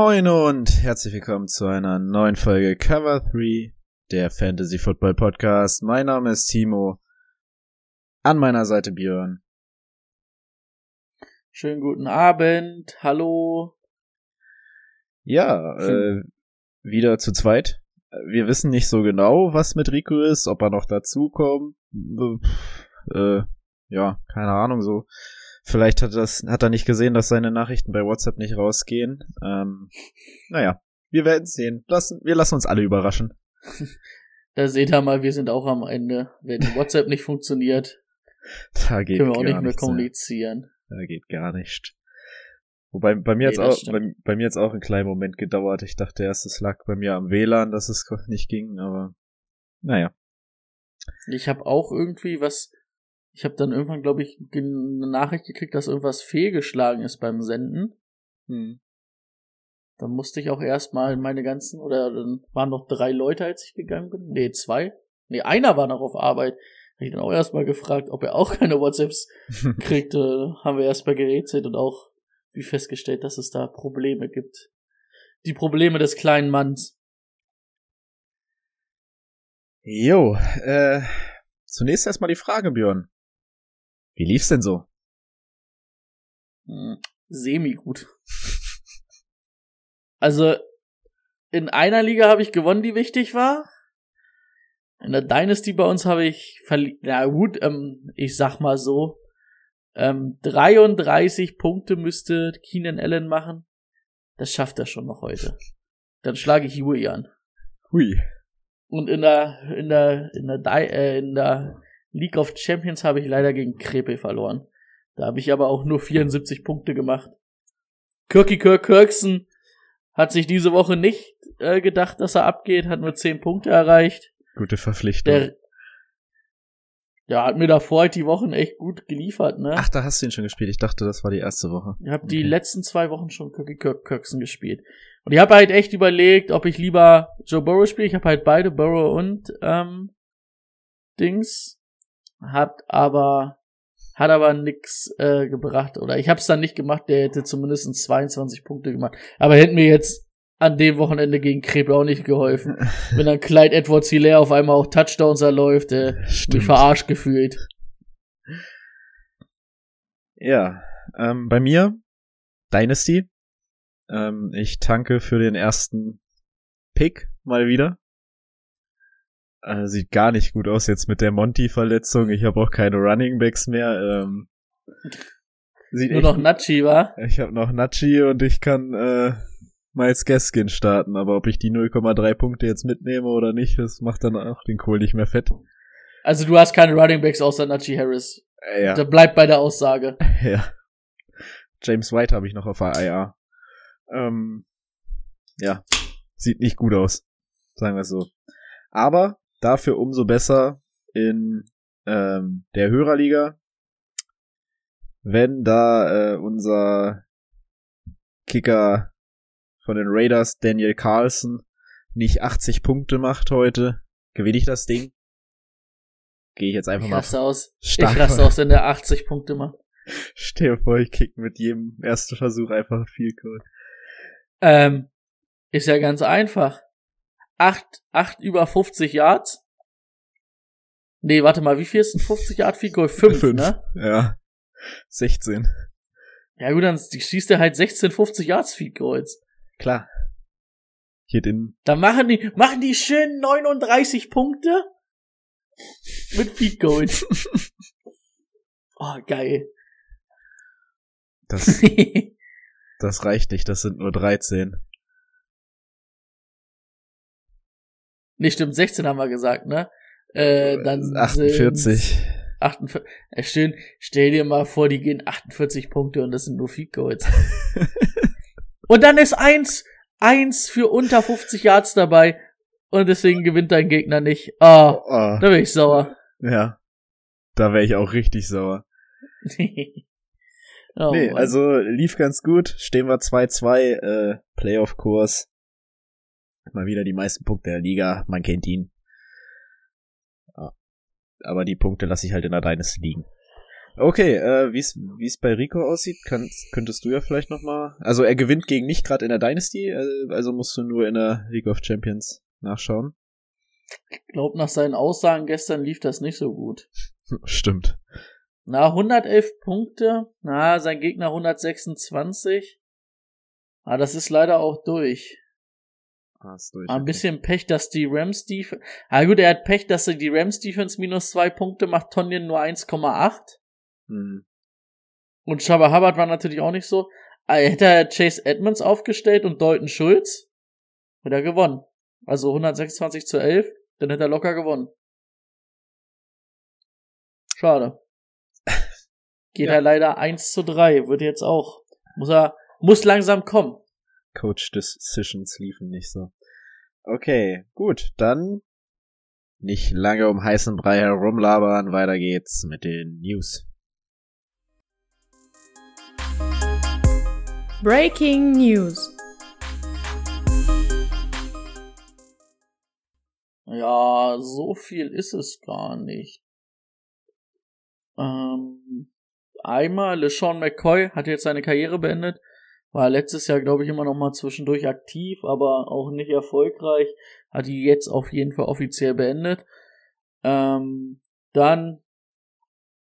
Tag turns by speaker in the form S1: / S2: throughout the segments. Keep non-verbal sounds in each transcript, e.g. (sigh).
S1: Moin und herzlich willkommen zu einer neuen Folge Cover 3, der Fantasy Football Podcast. Mein Name ist Timo. An meiner Seite Björn.
S2: Schönen guten Abend. Hallo.
S1: Ja, äh, wieder zu zweit. Wir wissen nicht so genau, was mit Rico ist, ob er noch dazukommt. Äh, ja, keine Ahnung so. Vielleicht hat, das, hat er nicht gesehen, dass seine Nachrichten bei WhatsApp nicht rausgehen. Ähm, naja, wir werden sehen. Lassen, wir lassen uns alle überraschen. (laughs)
S2: Da seht ihr mal, wir sind auch am Ende. Wenn (laughs) WhatsApp nicht funktioniert,
S1: da geht
S2: können wir auch nicht mehr kommunizieren.
S1: Da geht gar nicht. Wobei bei mir
S2: Nee,
S1: auch bei, bei mir jetzt auch einen kleinen Moment gedauert. Ich dachte erst, es lag bei mir am WLAN, dass es (laughs) nicht ging, aber naja.
S2: Ich habe auch irgendwie was. Ich habe dann irgendwann, glaube ich, eine Nachricht gekriegt, dass irgendwas fehlgeschlagen ist beim Senden.
S1: Hm.
S2: Dann musste ich auch erstmal meine ganzen, oder dann waren noch drei Leute, als ich gegangen bin. Nee, zwei. Nee, einer war noch auf Arbeit. Hab ich dann auch erstmal gefragt, ob er auch (laughs) keine WhatsApps (laughs) kriegt. Äh, haben wir erstmal gerätselt und auch wie festgestellt, dass es da Probleme gibt. Die Probleme des kleinen Manns.
S1: Jo, äh, zunächst erstmal die Frage, Björn. Wie lief's denn so?
S2: Hm, Semi gut. Also in einer Liga habe ich gewonnen, die wichtig war. In der Dynasty bei uns habe ich verli ja gut, ähm, ich sag mal so, ähm, 33 Punkte müsste Keenan Allen machen. Das schafft er schon noch heute. Dann schlage ich Huey an.
S1: Hui.
S2: Und in der in der in der Di äh, in der League of Champions habe ich leider gegen Krepel verloren. Da habe ich aber auch nur 74 Punkte gemacht. Kirky Kirk Kirksen hat sich diese Woche nicht äh, gedacht, dass er abgeht, hat nur 10 Punkte erreicht.
S1: Gute Verpflichtung.
S2: Der ja, hat mir davor halt die Wochen echt gut geliefert, ne?
S1: Ach, da hast du ihn schon gespielt. Ich dachte, das war die erste Woche.
S2: Ich habe die
S1: Okay.
S2: letzten zwei Wochen schon Kirky Kirk Kirksen gespielt. Und ich habe halt echt überlegt, ob ich lieber Joe Burrow spiele. Ich habe halt beide, Burrow und ähm, Dings. Hat aber hat aber nix äh, gebracht. Oder ich habe es dann nicht gemacht, der hätte zumindest 22 Punkte gemacht. Aber hätte mir jetzt an dem Wochenende gegen Krepel auch nicht geholfen. (laughs) Wenn dann Clyde Edwards Hilaire auf einmal auch Touchdowns erläuft, äh, mich
S1: Stimmt.
S2: verarscht gefühlt.
S1: Ja, ähm, bei mir Dynasty. Ähm, ich tanke für den ersten Pick mal wieder. Äh, sieht gar nicht gut aus jetzt mit der Monty-Verletzung. Ich habe auch keine Running Backs mehr. Ähm, sieht
S2: Nur noch Nachi, war.
S1: Ich habe noch Nachi und ich kann äh, Miles Gaskin starten, aber ob ich die 0,3 Punkte jetzt mitnehme oder nicht, das macht dann auch den Kohl nicht mehr fett.
S2: Also du hast keine Running Backs außer Nachi Harris.
S1: Äh, ja.
S2: Da bleibt bei der Aussage. (laughs)
S1: Ja. James White habe ich noch auf der IA. Ähm, ja, sieht nicht gut aus, sagen wir es so. Aber dafür umso besser in ähm, der Hörerliga, wenn da äh, unser Kicker von den Raiders, Daniel Carlson, nicht 80 Punkte macht heute, gewinne ich das Ding. Gehe ich jetzt einfach
S2: Ich
S1: mal
S2: aus.
S1: stark
S2: ich raste aus, wenn der 80 Punkte macht.
S1: Stell dir vor, ich kick mit jedem ersten Versuch einfach viel Code.
S2: Ähm, ist ja ganz einfach. Acht, acht über 50 Yards. Nee, warte mal, wie viel ist ein 50 Yard Field Goal? Fünf, ne?
S1: Ja. 16.
S2: Ja gut, dann schießt er halt 16 50 Yards Field Goals.
S1: Klar. Hier den,
S2: Dann machen die, machen die schön 39 Punkte mit Field Goals. (laughs) oh, geil.
S1: das, (laughs) das reicht nicht, das sind nur 13.
S2: nee, stimmt, 16 haben wir gesagt, ne? Äh, dann
S1: 48.
S2: sind's 48. Ja, schön, stell dir mal vor, die gehen 48 Punkte und das sind nur Field Goals. (laughs) Und dann ist eins, eins für unter 50 Yards dabei und deswegen gewinnt dein Gegner nicht. Ah, oh,
S1: Oh,
S2: da bin ich sauer.
S1: ja. Da wäre ich auch richtig sauer. (laughs)
S2: oh,
S1: nee,
S2: Mann.
S1: also lief ganz gut. Stehen wir 2-2, äh, Playoff-Kurs. Mal wieder die meisten Punkte der Liga. Man kennt ihn. Ja. Aber die Punkte lasse ich halt in der Dynasty liegen. Okay, äh, wie es bei Rico aussieht, kannst, könntest du ja vielleicht noch mal. Also er gewinnt gegen mich gerade in der Dynasty, äh, also musst du nur in der League of Champions nachschauen.
S2: Ich glaube, nach seinen Aussagen gestern lief das nicht so gut. (laughs)
S1: Stimmt.
S2: Na, 111 Punkte. Na, sein Gegner 126. Ah, das ist leider auch durch.
S1: Ist durch.
S2: Ein bisschen Pech, dass die Rams Defense. Ah, gut, er hat Pech, dass er die Rams Defense minus zwei Punkte macht, Tonyan nur 1,8.
S1: Hm.
S2: Und Shabba Hubbard war natürlich auch nicht so. Ah, Hätte er Chase Edmonds aufgestellt und Dalton Schulz, hätte er gewonnen. Also 126 zu 11, dann hätte er locker gewonnen. Schade. (laughs) Geht
S1: Ja.
S2: er leider 1 zu 3, wird jetzt auch. Muss er, muss langsam kommen.
S1: Coach Decisions liefen nicht so. Okay, gut, dann nicht lange um heißen Brei herumlabern, weiter geht's mit den News.
S3: Breaking News.
S2: Ja, so viel ist es gar nicht. Ähm, einmal LeSean McCoy hat jetzt seine Karriere beendet. War letztes Jahr, glaube ich, immer noch mal zwischendurch aktiv, aber auch nicht erfolgreich. Hat die jetzt auf jeden Fall offiziell beendet. Ähm, dann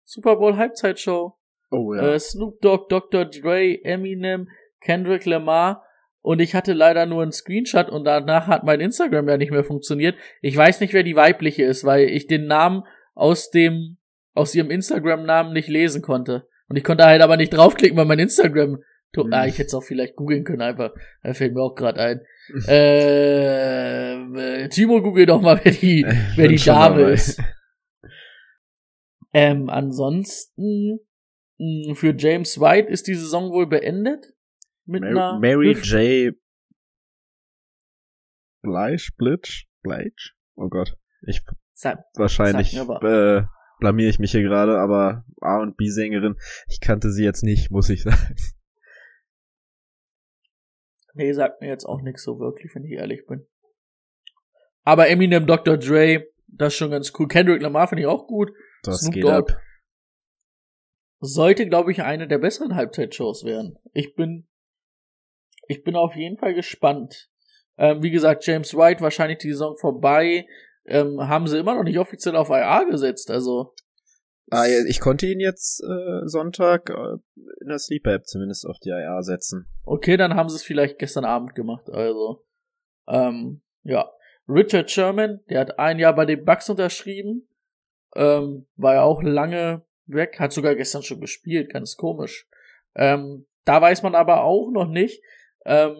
S2: Super Bowl Halbzeitshow.
S1: Oh
S2: Äh, Snoop Dogg, Dr. Dre, Eminem, Kendrick Lamar. Und ich hatte leider nur einen Screenshot und danach hat mein Instagram ja nicht mehr funktioniert. Ich weiß nicht, wer die weibliche ist, weil ich den Namen aus dem, aus ihrem Instagram-Namen nicht lesen konnte. Und ich konnte halt aber nicht draufklicken, weil mein Instagram,
S1: Hm.
S2: ah, ich hätte es auch vielleicht googeln können einfach. Da fällt mir auch gerade ein. (laughs) äh, äh, Timo, google doch mal, wer die, (laughs) wer die Dame ist. Ähm, ansonsten, mh, für James White ist die Saison wohl beendet. Mit
S1: Mary,
S2: einer
S1: Mary
S2: Hüft-
S1: J. Bleich, Blitch, Bleich? Oh Gott. Ich,
S2: Sag-
S1: wahrscheinlich,
S2: Sag
S1: äh, blamier ich mich hier gerade, aber A und B Sängerin, ich kannte sie jetzt nicht, muss ich (laughs) sagen.
S2: Nee, sagt mir jetzt auch nichts so wirklich, wenn ich ehrlich bin. Aber Eminem, Dr. Dre, das ist schon ganz cool. Kendrick Lamar finde ich auch gut.
S1: Das
S2: Snoop
S1: geht
S2: Dogg.
S1: ab.
S2: Sollte, glaube ich, eine der besseren Halbzeitshows werden. Ich bin, ich bin auf jeden Fall gespannt. Ähm, wie gesagt, James White wahrscheinlich die Saison vorbei. Ähm, haben sie immer noch nicht offiziell auf IA gesetzt, also.
S1: Ah, ich konnte ihn jetzt äh, Sonntag äh, in der Sleeper App zumindest auf die IA setzen.
S2: Okay, dann haben sie es vielleicht gestern Abend gemacht, also. Ähm, ja. Richard Sherman, der hat ein Jahr bei den Bucks unterschrieben. Ähm, war ja auch lange weg, hat sogar gestern schon gespielt, ganz komisch. Ähm, da weiß man aber auch noch nicht. Ähm,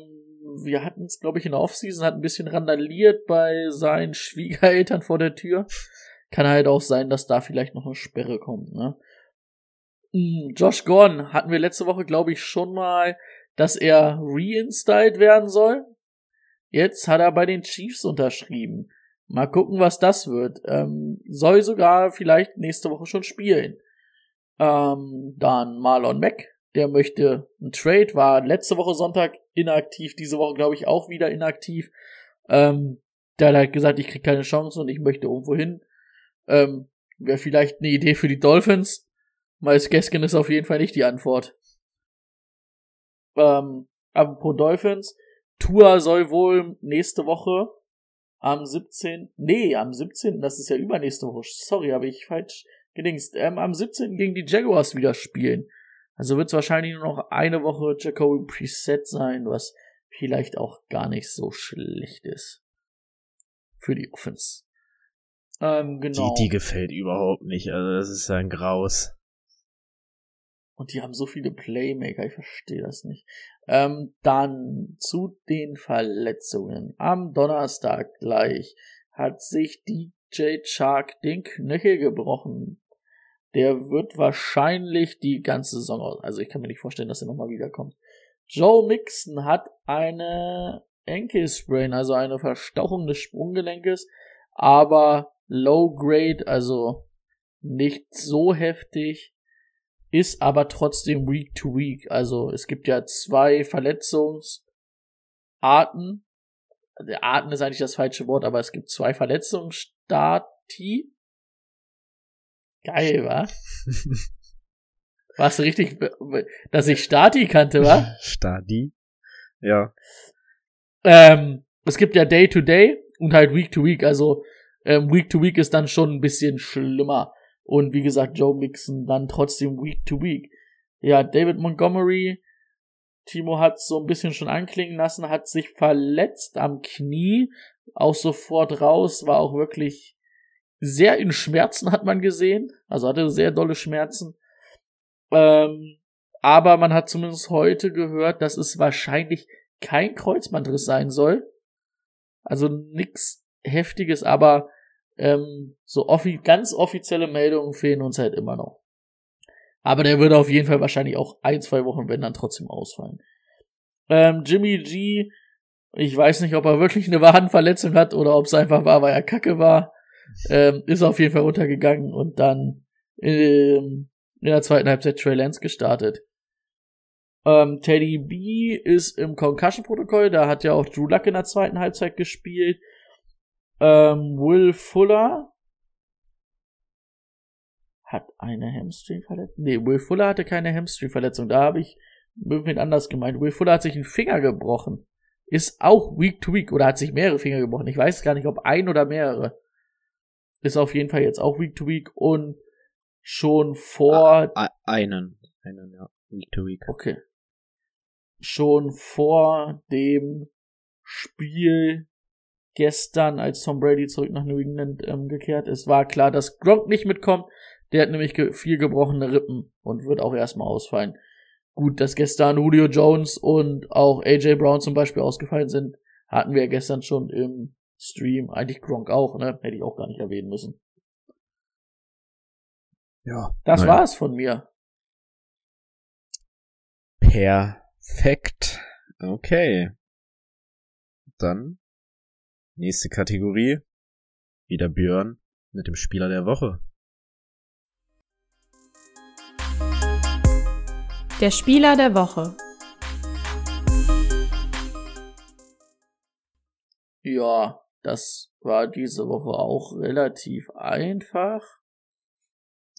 S2: wir hatten es, glaube ich, in der Offseason, hat ein bisschen randaliert bei seinen (laughs) Schwiegereltern vor der Tür. Kann halt auch sein, dass da vielleicht noch eine Sperre kommt, ne? Mm, Josh Gordon hatten wir letzte Woche, glaube ich, schon mal, dass er reinstalled werden soll. Jetzt hat er bei den Chiefs unterschrieben. Mal gucken, was das wird. Ähm, soll sogar vielleicht nächste Woche schon spielen. Ähm, dann Marlon Mack, der möchte einen Trade, war letzte Woche Sonntag inaktiv, diese Woche glaube ich auch wieder inaktiv. Ähm, der hat halt gesagt, ich krieg keine Chance und ich möchte irgendwo hin. Ähm, Wäre vielleicht eine Idee für die Dolphins. Miles Gaskin ist auf jeden Fall nicht die Antwort. Ähm, apropos Dolphins, Tua soll wohl nächste Woche am 17. Nee, am 17. Das ist ja übernächste Woche. Sorry, habe ich falsch gedingst. Ähm, am 17. gegen die Jaguars wieder spielen. Also wird es wahrscheinlich nur noch eine Woche Jacoby Preset sein, was vielleicht auch gar nicht so schlecht ist. Für die Offense. Ähm, genau.
S1: Die, die gefällt überhaupt nicht, also das ist ein Graus.
S2: Und die haben so viele Playmaker, ich verstehe das nicht. Ähm, dann zu den Verletzungen. Am Donnerstag gleich hat sich DJ Shark den Knöchel gebrochen. Der wird wahrscheinlich die ganze Saison aus. Also ich kann mir nicht vorstellen, dass er nochmal wiederkommt. Joe Mixon hat eine Ankle-Sprain, also eine Verstauchung des Sprunggelenkes, aber low grade, also nicht so heftig, ist aber trotzdem week to week. Also es gibt ja zwei Verletzungsarten. Arten ist eigentlich das falsche Wort, aber es gibt zwei Verletzungsstati. Geil, wa? (laughs) Warst du richtig, dass ich Stati kannte, wa? (laughs)
S1: Stati? Ja.
S2: Ähm, es gibt ja Day to Day und halt Week to Week. Also ähm, Week to Week ist dann schon ein bisschen schlimmer. Und wie gesagt, Joe Mixon dann trotzdem Week to Week. Ja, David Montgomery, Timo hat so ein bisschen schon anklingen lassen, hat sich verletzt am Knie, auch sofort raus, war auch wirklich sehr in Schmerzen, hat man gesehen. Also hatte sehr dolle Schmerzen. Ähm, aber man hat zumindest heute gehört, dass es wahrscheinlich kein Kreuzbandriss sein soll. Also nix Heftiges, aber ähm, so offi ganz offizielle Meldungen fehlen uns halt immer noch. Aber der würde auf jeden Fall wahrscheinlich auch ein, zwei Wochen, wenn dann trotzdem ausfallen. Ähm, Jimmy G, ich weiß nicht, ob er wirklich eine Wadenverletzung hat oder ob es einfach war, weil er kacke war. Ähm, ist auf jeden Fall runtergegangen und dann ähm, in der zweiten Halbzeit Trey Lance gestartet. Ähm, Teddy B ist im Concussion-Protokoll, da hat ja auch Drew Luck in der zweiten Halbzeit gespielt. Ähm, Will Fuller hat eine Hamstring-Verletzung. Nee, Will Fuller hatte keine Hamstring-Verletzung. Da habe ich irgendwie anders gemeint. Will Fuller hat sich einen Finger gebrochen. Ist auch Week to Week oder hat sich mehrere Finger gebrochen. Ich weiß gar nicht, ob ein oder mehrere. Ist auf jeden Fall jetzt auch Week to Week und schon vor.
S1: A einen. Einen, ja. Week to Week.
S2: Okay. Schon vor dem Spiel gestern, als Tom Brady zurück nach New England ähm, gekehrt ist, war klar, dass Gronk nicht mitkommt. Der hat nämlich ge vier gebrochene Rippen und wird auch erstmal ausfallen. Gut, dass gestern Julio Jones und auch AJ Brown zum Beispiel ausgefallen sind, hatten wir gestern schon im Stream. Eigentlich Gronk auch, ne? Hätte ich auch gar nicht erwähnen müssen.
S1: Ja.
S2: Das
S1: naja.
S2: war's von mir.
S1: Perfekt. Okay. Dann nächste Kategorie. Wieder Björn mit dem Spieler der Woche.
S3: Der Spieler der Woche.
S2: Ja, das war diese Woche auch relativ einfach.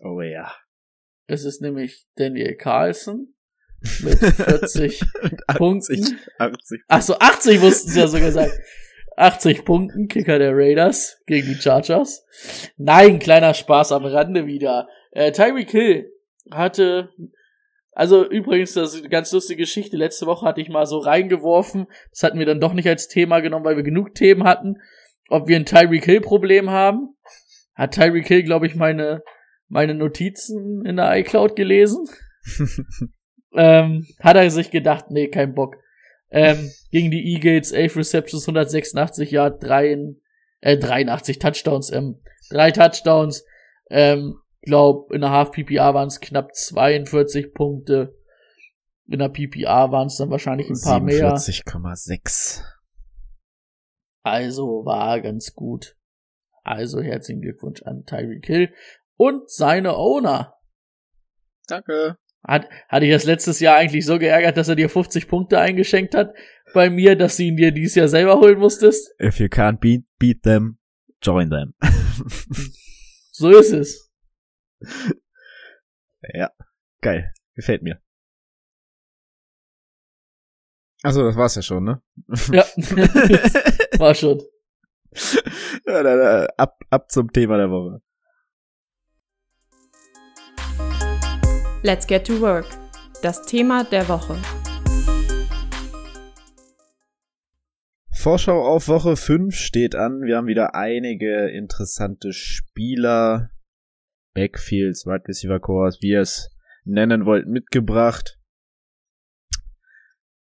S1: Oh ja.
S2: Es ist nämlich Daniel Carlson mit 40 (laughs) Punkten.
S1: 80.
S2: Ach so, 80 mussten sie ja sogar sagen. (laughs) 80 Punkten, Kicker der Raiders gegen die Chargers. Nein, kleiner Spaß am Rande wieder. Äh, Tyreek Hill hatte, also übrigens, das ist eine ganz lustige Geschichte. Letzte Woche hatte ich mal so reingeworfen. Das hatten wir dann doch nicht als Thema genommen, weil wir genug Themen hatten. Ob wir ein Tyreek Hill Problem haben. Hat Tyreek Hill, glaube ich, meine, meine Notizen in der iCloud gelesen. (laughs) ähm, hat er sich gedacht, nee, kein Bock. Ähm, gegen die Eagles, 11 Receptions, 186 Yard, 3, äh, 83 Touchdowns, ähm, drei Touchdowns, ähm, glaub, in der Half PPA waren es knapp 42 Punkte. In der PPA waren es dann wahrscheinlich ein paar mehr.
S1: 47,6.
S2: Also war ganz gut. Also herzlichen Glückwunsch an Tyreek Hill und seine Owner.
S1: Danke.
S2: Hat, hatte ich das letztes Jahr eigentlich so geärgert, dass er dir 50 Punkte eingeschenkt hat bei mir, dass du ihn dir dieses Jahr selber holen musstest?
S1: If you can't beat, beat them, join them. (laughs)
S2: So ist es. (laughs)
S1: ja, geil. Gefällt mir. Achso, das war's ja schon, ne?
S2: Ja, (laughs) war schon.
S1: Ja, dann, ab, ab zum Thema der Woche.
S3: Let's get to work. Das Thema der Woche.
S1: Vorschau auf Woche 5 steht an. Wir haben wieder einige interessante Spieler, Backfields, Wide Receiver Cores, wie ihr es nennen wollt, mitgebracht.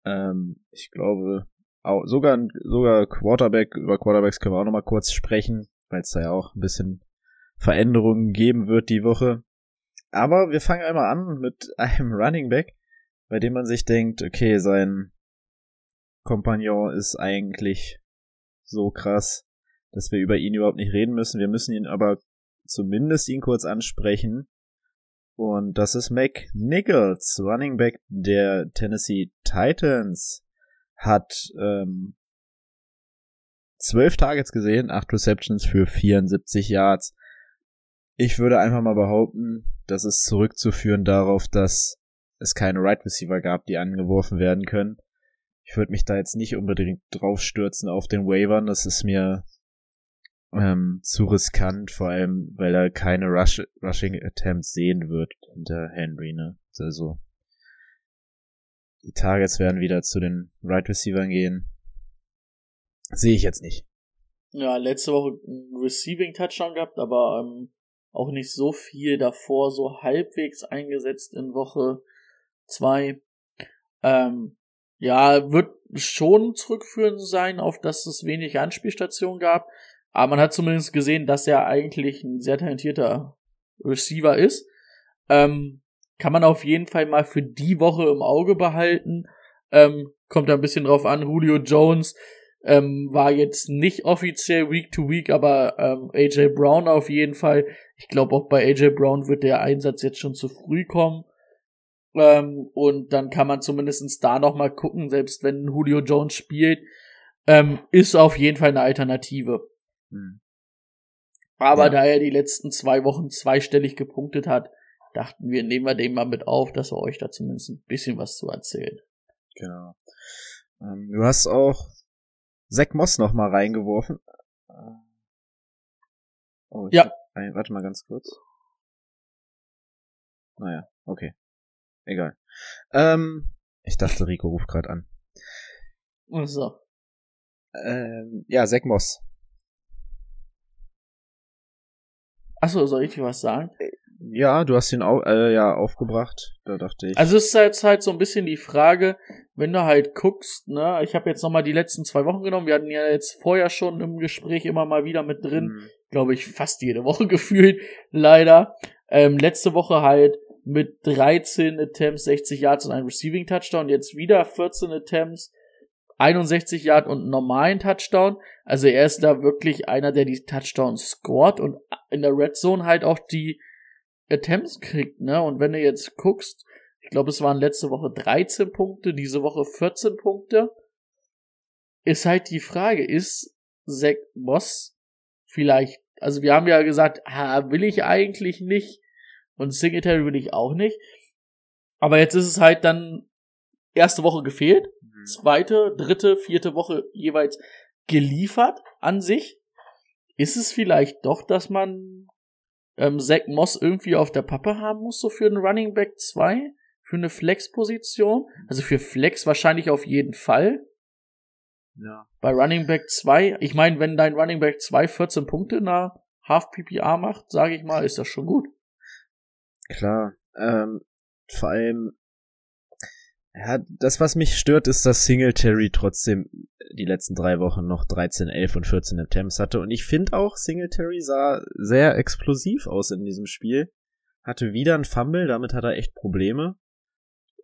S1: Ähm, ich glaube, auch, sogar, sogar Quarterback, über Quarterbacks können wir auch nochmal kurz sprechen, weil es da ja auch ein bisschen Veränderungen geben wird die Woche. Aber wir fangen einmal an mit (laughs) einem Running Back, bei dem man sich denkt, okay, sein Kompagnon ist eigentlich so krass, dass wir über ihn überhaupt nicht reden müssen. Wir müssen ihn aber zumindest ihn kurz ansprechen. Und das ist Mac Nichols, Running Back der Tennessee Titans, hat ähm, 12 Targets gesehen, 8 Receptions für 74 Yards. Ich würde einfach mal behaupten, das ist zurückzuführen darauf, dass es keine Right Receiver gab, die angeworfen werden können. Ich würde mich da jetzt nicht unbedingt draufstürzen auf den Wavern. Das ist mir ähm, zu riskant, vor allem, weil er keine Rush Rushing Attempts sehen wird unter Henry, ne? Also die Targets werden wieder zu den Right Receivers gehen. Sehe ich jetzt nicht.
S2: Ja, letzte Woche einen Receiving Touchdown gehabt, aber ähm, auch nicht so viel davor, so halbwegs eingesetzt in Woche zwei. Ähm, ja, wird schon zurückführen sein, auf dass es wenig Anspielstationen gab. Aber man hat zumindest gesehen, dass er eigentlich ein sehr talentierter Receiver ist. Ähm, kann man auf jeden Fall mal für die Woche im Auge behalten. Ähm, kommt da ein bisschen drauf an. Julio Jones ähm, war jetzt nicht offiziell Week to Week, aber ähm, AJ Brown auf jeden Fall. Ich glaube auch bei AJ Brown wird der Einsatz jetzt schon zu früh kommen. Ähm, und dann kann man zumindestens da noch mal gucken, selbst wenn Julio Jones spielt, ähm, ist auf jeden Fall eine Alternative. Hm. Aber ja. da er die letzten zwei Wochen zweistellig gepunktet hat, dachten wir, nehmen wir den mal mit auf, dass er euch da zumindest ein bisschen was zu erzählt.
S1: Genau. Ähm, du hast auch Zack Moss noch mal reingeworfen.
S2: Oh, ja.
S1: Ein, warte mal ganz kurz. Naja, okay. Egal. Ähm, ich dachte, Rico ruft gerade an.
S2: So.
S1: Ähm, ja, Zack Moss.
S2: Achso, soll ich dir was sagen?
S1: Ja, du hast ihn au äh, ja aufgebracht. Da dachte ich.
S2: Also es ist jetzt halt so ein bisschen die Frage, wenn du halt guckst, ne, ich habe jetzt nochmal die letzten zwei Wochen genommen, wir hatten ja jetzt vorher schon im Gespräch immer mal wieder mit drin, mhm. glaube ich, fast jede (laughs) Woche gefühlt, leider. Ähm, letzte Woche halt mit 13 Attempts, 60 Yards und einem Receiving Touchdown, jetzt wieder 14 Attempts, 61 Yard und einen normalen Touchdown. Also er ist da wirklich einer, der die Touchdowns scored und in der Red Zone halt auch die Attempts kriegt, ne? Und wenn du jetzt guckst, ich glaube, es waren letzte Woche 13 Punkte, diese Woche 14 Punkte, ist halt die Frage, ist Zach Moss vielleicht, also wir haben ja gesagt, ah, will ich eigentlich nicht und Singletary will ich auch nicht. Aber jetzt ist es halt dann erste Woche gefehlt, mhm. zweite, dritte, vierte Woche jeweils geliefert an sich. Ist es vielleicht doch, dass man ähm, Zach Moss irgendwie auf der Pappe haben muss, so für einen Running Back 2? Für eine Flex-Position? Also für Flex wahrscheinlich auf jeden Fall.
S1: Ja.
S2: Bei Running Back 2, ich meine, wenn dein Running Back 2 14 Punkte in einer Half PPA macht, sage ich mal, ist das schon gut.
S1: Klar. Ähm, vor allem, ja, das, was mich stört, ist, dass Singletary trotzdem die letzten drei Wochen noch 13, 11 und 14 Attempts hatte. Und ich finde auch, Singletary sah sehr explosiv aus in diesem Spiel. Hatte wieder ein Fumble, damit hat er echt Probleme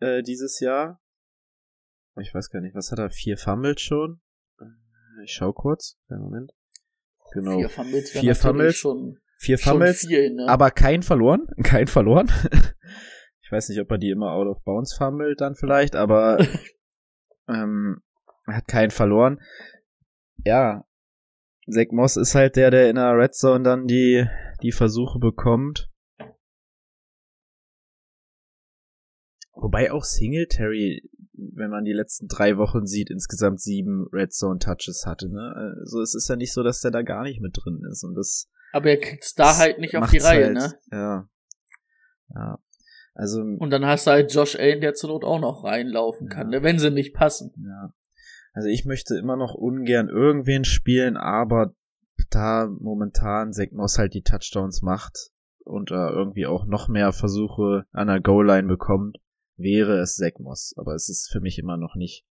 S1: äh, dieses Jahr. Ich weiß gar nicht, was hat er? Vier Fumbles schon? Äh, ich schau kurz. Einen Moment.
S2: Genau. Vier Fumbles,
S1: vier Fumbles schon, vier Fumbles, viel, ne? aber kein verloren. (laughs) Kein verloren. Ich weiß nicht, ob er die immer out of bounds fummelt dann vielleicht, aber (laughs) ähm, er hat keinen verloren. Ja, Zach Moss ist halt der, der in der Red Zone dann die, die Versuche bekommt. Wobei auch Singletary, wenn man die letzten drei Wochen sieht, insgesamt sieben Red Zone Touches hatte. Ne? Also es ist ja nicht so, dass der da gar nicht mit drin ist. Und das.
S2: Aber er kriegt's da halt nicht auf die Reihe, halt, ne?
S1: Ja. Ja. Also.
S2: Und dann hast du halt Josh Allen, der zur Not auch noch reinlaufen kann, ja. ne? wenn sie nicht passen.
S1: Ja. Also ich möchte immer noch ungern irgendwen spielen, aber da momentan Zach Moss halt die Touchdowns macht und da irgendwie auch noch mehr Versuche an der Goal-Line bekommt, wäre es Zach Moss. Aber es ist für mich immer noch nicht.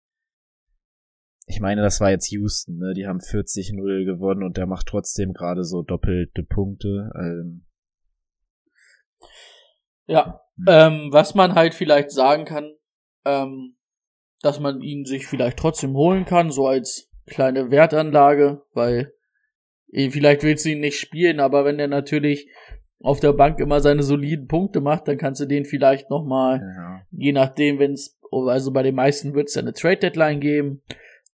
S1: Ich meine, das war jetzt Houston, ne? Die haben 40-0 gewonnen und der macht trotzdem gerade so doppelte Punkte. Ähm.
S2: Ja, hm. ähm, was man halt vielleicht sagen kann, ähm, dass man ihn sich vielleicht trotzdem holen kann, so als kleine Wertanlage, weil eh, vielleicht willst du ihn nicht spielen, aber wenn er natürlich auf der Bank immer seine soliden Punkte macht, dann kannst du den vielleicht nochmal,
S1: Ja.
S2: je nachdem, wenn es, also bei den meisten wird es ja eine Trade Deadline geben.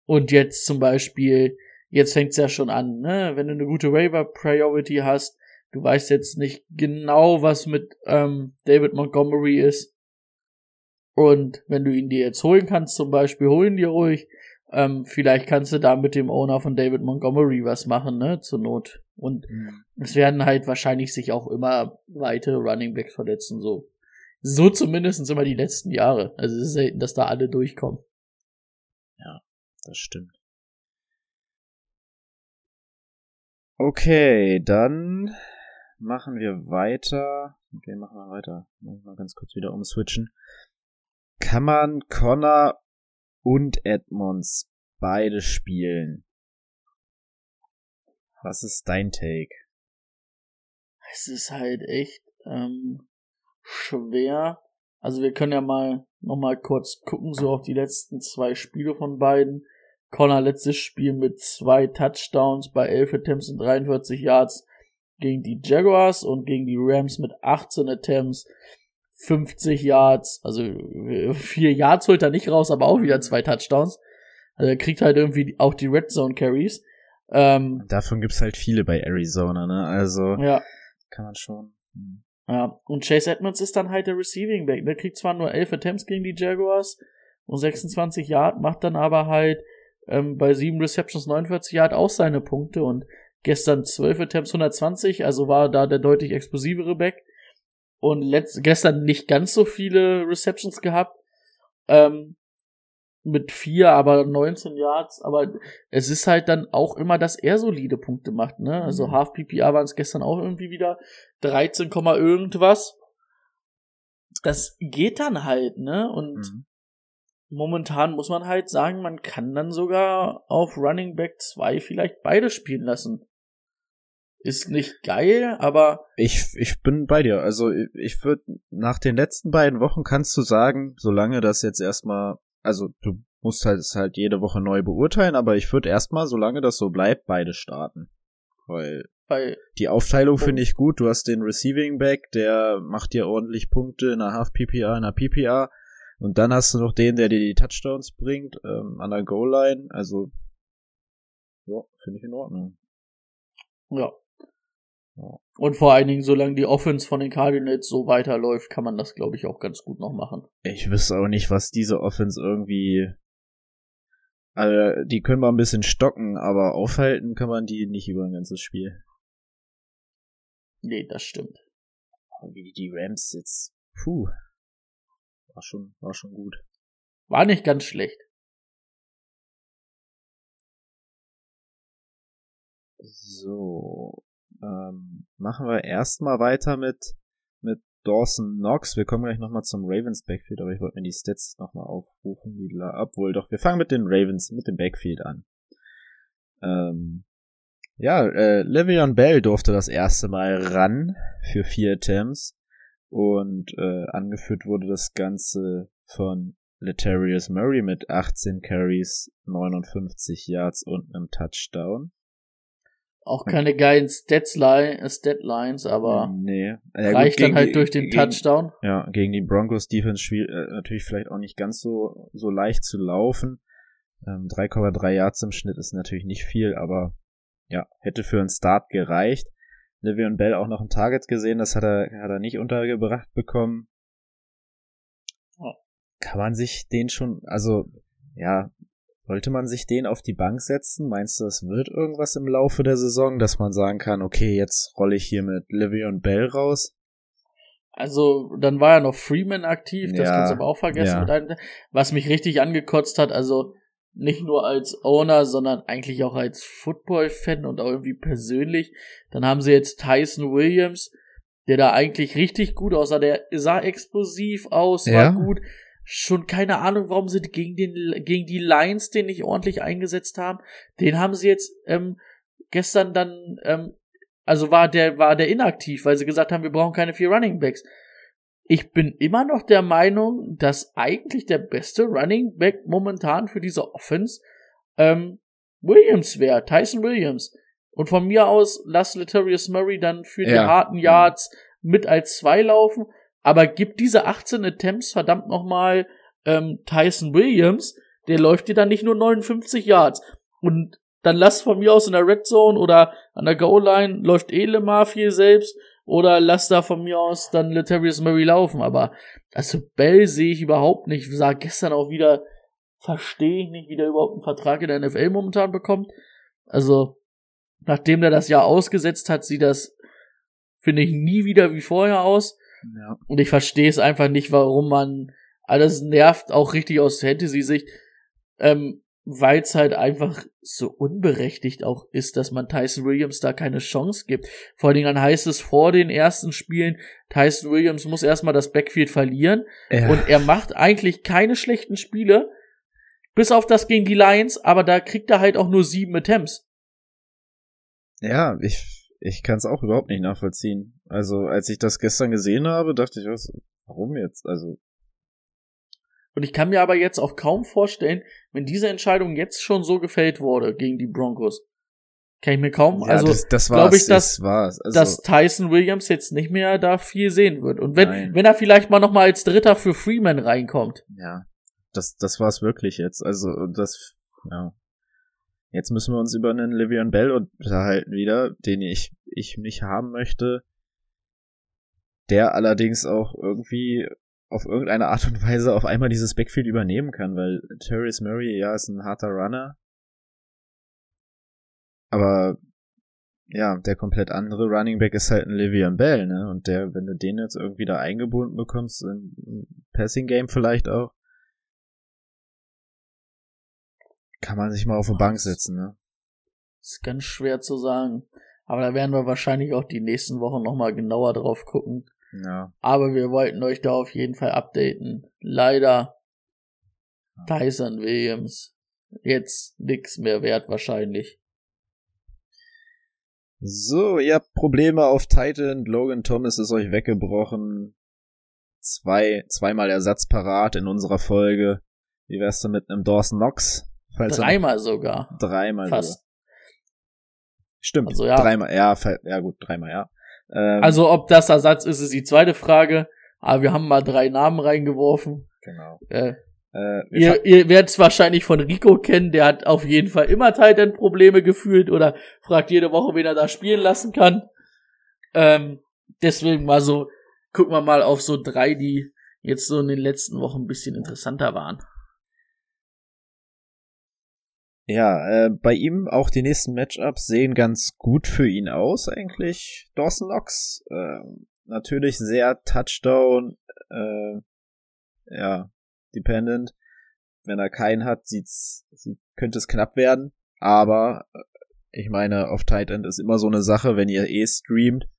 S2: Und jetzt zum Beispiel, jetzt fängt es ja schon an, ne? Wenn du eine gute Waiver Priority hast, du weißt jetzt nicht genau, was mit ähm, David Montgomery ist. Und wenn du ihn dir jetzt holen kannst, zum Beispiel, hol ihn dir ruhig. Ähm, vielleicht kannst du da mit dem Owner von David Montgomery was machen, ne? Zur Not. Und es werden halt wahrscheinlich sich auch immer weitere Running Backs verletzen, so. So zumindest immer die letzten Jahre. Also es ist selten, dass da alle durchkommen.
S1: Das stimmt. Okay, dann machen wir weiter. Okay, machen wir weiter. Ich mal ganz kurz wieder umswitchen. Kann man Connor und Edmonds beide spielen? Was ist dein Take?
S2: Es ist halt echt ähm, schwer. Also wir können ja mal noch mal kurz gucken, so auf die letzten zwei Spiele von beiden. Connor letztes Spiel mit zwei Touchdowns bei 11 Attempts und 43 Yards gegen die Jaguars und gegen die Rams mit 18 Attempts, 50 Yards, also äh, vier Yards holt er nicht raus, aber auch wieder zwei Touchdowns. Also er kriegt halt irgendwie auch die Red Zone Carries. Ähm,
S1: Davon gibt's halt viele bei Arizona, ne? Also
S2: ja,
S1: kann man schon. hm.
S2: Ja, und Chase Edmonds ist dann halt der Receiving Back. Der kriegt zwar nur 11 Attempts gegen die Jaguars und 26 Yard, macht dann aber halt ähm, bei 7 Receptions 49 Yard auch seine Punkte und gestern 12 Attempts 120, also war da der deutlich explosivere Back. Und letzt, gestern nicht ganz so viele Receptions gehabt. Ähm, mit vier, aber 19 Yards, aber es ist halt dann auch immer, dass er solide Punkte macht, ne? Also
S1: Mhm.
S2: Half PPR waren es gestern auch irgendwie wieder 13, Komma irgendwas. Das geht dann halt, ne? Und
S1: Mhm.
S2: Momentan muss man halt sagen, man kann dann sogar auf Running Back 2 vielleicht beide spielen lassen. Ist nicht geil, aber
S1: Ich, ich bin bei dir. Also ich, würde nach den letzten beiden Wochen kannst du sagen, solange das jetzt erstmal, also du musst halt es halt jede Woche neu beurteilen, aber ich würde erstmal, solange das so bleibt, beide starten. Weil
S2: bei
S1: die Aufteilung finde ich gut. Du hast den Receiving Back, der macht dir ordentlich Punkte in einer Half PPA, in einer PPA. Und dann hast du noch den, der dir die Touchdowns bringt, ähm, an der Goal Line. Also, ja, finde ich in Ordnung.
S2: Ja.
S1: Ja.
S2: Und vor allen Dingen, solange die Offense von den Cardinals so weiterläuft, kann man das, glaube ich, auch ganz gut noch machen.
S1: Ich wüsste auch nicht, was diese Offense irgendwie. Also, die können wir ein bisschen stocken, aber aufhalten kann man die nicht über ein ganzes Spiel.
S2: Nee, das stimmt.
S1: Wie die Rams jetzt. Puh. War schon, war schon gut.
S2: War nicht ganz schlecht.
S1: So. Ähm, machen wir erstmal weiter mit, mit Dawson Knox. Wir kommen gleich nochmal zum Ravens Backfield, aber ich wollte mir die Stats nochmal aufrufen, die obwohl doch. Wir fangen mit den Ravens, mit dem Backfield an. Ähm, ja, äh, Le'Veon Bell durfte das erste Mal ran für vier Attempts und äh, angeführt wurde das Ganze von Letarius Murray mit 18 Carries, 59 Yards und einem Touchdown.
S2: Auch keine geilen Statsline, äh, Statlines, aber
S1: nee. Ja,
S2: reicht dann halt
S1: die-
S2: durch den
S1: gegen,
S2: Touchdown.
S1: Ja, gegen die Broncos Defense spiel, äh, natürlich vielleicht auch nicht ganz so, so leicht zu laufen. Ähm, 3,3 Yards im Schnitt ist natürlich nicht viel, aber ja, hätte für einen Start gereicht. Le'Veon Bell auch noch ein Target gesehen, das hat er, hat er nicht untergebracht bekommen. Kann man sich den schon, also, ja, sollte man sich den auf die Bank setzen? Meinst du, es wird irgendwas im Laufe der Saison, dass man sagen kann, okay, jetzt rolle ich hier mit Le'Veon Bell raus?
S2: Also, dann war ja noch Freeman aktiv, das
S1: Ja,
S2: kannst du aber auch vergessen.
S1: ja.
S2: Einem, was mich richtig angekotzt hat, also nicht nur als Owner, sondern eigentlich auch als Football-Fan und auch irgendwie persönlich. Dann haben sie jetzt Tyson Williams, der da eigentlich richtig gut aussah, der sah explosiv aus, war
S1: Ja.
S2: gut. Schon keine Ahnung, warum sie gegen den, gegen die Lions den nicht ordentlich eingesetzt haben. Den haben sie jetzt ähm, gestern dann, ähm, also war der, war der inaktiv, weil sie gesagt haben, wir brauchen keine vier Running Backs. Ich bin immer noch der Meinung, dass eigentlich der beste Running Back momentan für diese Offense ähm, Williams wäre, Tyson Williams. Und von mir aus lass Letarius Murray dann für die
S1: Ja.
S2: harten Yards mit als zwei laufen, aber gib diese 18 Attempts verdammt nochmal ähm, Tyson Williams, der läuft dir dann nicht nur 59 Yards. Und dann lass von mir aus in der Red Zone oder an der Goal-Line läuft eh Lemar viel selbst oder lass da von mir aus dann Letarius Murray laufen. Aber also Bell sehe ich überhaupt nicht. Ich sah gestern auch wieder, verstehe ich nicht, wie der überhaupt einen Vertrag in der NFL momentan bekommt. Also, nachdem der das Jahr ausgesetzt hat, sieht das, finde ich, nie wieder wie vorher aus.
S1: Ja.
S2: Und ich verstehe es einfach nicht, warum man alles nervt, auch richtig aus Fantasy-Sicht, ähm, weil es halt einfach so unberechtigt auch ist, dass man Tyson Williams da keine Chance gibt. Vor allen Dingen dann heißt es vor den ersten Spielen, Tyson Williams muss erstmal das Backfield verlieren
S1: Ja.
S2: und er macht eigentlich keine schlechten Spiele, bis auf das gegen die Lions, aber da kriegt er halt auch nur sieben Attempts.
S1: Ja, ich, ich kann es auch überhaupt nicht nachvollziehen. Also, als ich das gestern gesehen habe, dachte ich, was, warum jetzt? Also,
S2: Und ich kann mir aber jetzt auch kaum vorstellen, wenn diese Entscheidung jetzt schon so gefällt wurde gegen die Broncos. Kann ich mir kaum,
S1: ja,
S2: also
S1: das, das
S2: glaub
S1: war's,
S2: ich, dass-
S1: das war's. Also,
S2: dass Tyson Williams jetzt nicht mehr da viel sehen wird. Und wenn,
S1: Nein.
S2: wenn er vielleicht mal nochmal als Dritter für Freeman reinkommt.
S1: ja, das, das war's wirklich jetzt. Also, das, ja. Jetzt müssen wir uns über einen Livian Bell unterhalten wieder, den ich, ich nicht haben möchte. Der allerdings auch irgendwie auf irgendeine Art und Weise auf einmal dieses Backfield übernehmen kann, weil Terrence Murray, ja, ist ein harter Runner. Aber ja, der komplett andere Running Back ist halt ein Livian Bell, ne? Und der, wenn du den jetzt irgendwie da eingebunden bekommst, im Passing Game vielleicht auch, kann man sich mal auf die Bank setzen, ne?
S2: Ist ganz schwer zu sagen. Aber da werden wir wahrscheinlich auch die nächsten Wochen nochmal genauer drauf gucken.
S1: Ja.
S2: Aber wir wollten euch da auf jeden Fall updaten. Leider Tyson Williams. Jetzt nix mehr wert wahrscheinlich.
S1: So, ihr habt Probleme auf Titan. Logan Thomas ist euch weggebrochen. Zwei, zweimal Ersatz parat in unserer Folge. Wie wär's denn mit einem Dawson Knox? Falls er-
S2: Dreimal sogar.
S1: Dreimal.
S2: Fast.
S1: sogar. Stimmt.
S2: Also ja.
S1: Dreimal, ja, ja gut, dreimal, ja. Ähm,
S2: Also ob das Ersatz ist, ist die zweite Frage. Aber wir haben mal drei Namen reingeworfen.
S1: genau.
S2: Äh,
S1: Äh,
S2: ihr ihr werdet es wahrscheinlich von Rico kennen. Der hat auf jeden Fall immer Titan-Probleme gefühlt oder fragt jede Woche, wen er da spielen lassen kann. Ähm, deswegen mal so, gucken wir mal auf so drei, die jetzt so in den letzten Wochen ein bisschen interessanter waren.
S1: Ja, äh, bei ihm auch die nächsten Matchups sehen ganz gut für ihn aus eigentlich. Dawson Knox, äh, natürlich sehr Touchdown, äh, ja, dependent. Wenn er keinen hat, sieht's, sieht, könnte es knapp werden. Aber äh, ich meine, auf Tight End ist immer so eine Sache, wenn ihr eh streamt,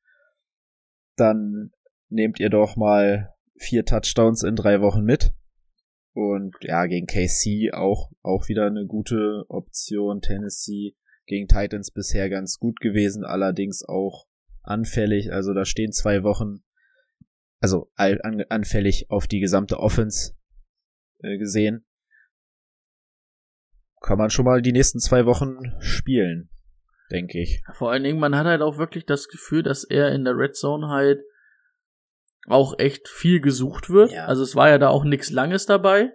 S1: dann nehmt ihr doch mal vier Touchdowns in drei Wochen mit. Und ja, gegen KC auch, auch wieder eine gute Option. Tennessee gegen Titans bisher ganz gut gewesen, allerdings auch anfällig. Also da stehen zwei Wochen, also anfällig auf die gesamte Offense äh, gesehen. Kann man schon mal die nächsten zwei Wochen spielen, denke ich.
S2: Vor allen Dingen, man hat halt auch wirklich das Gefühl, dass er in der Red Zone halt auch echt viel gesucht wird.
S1: Ja.
S2: Also es war ja da auch nichts Langes dabei.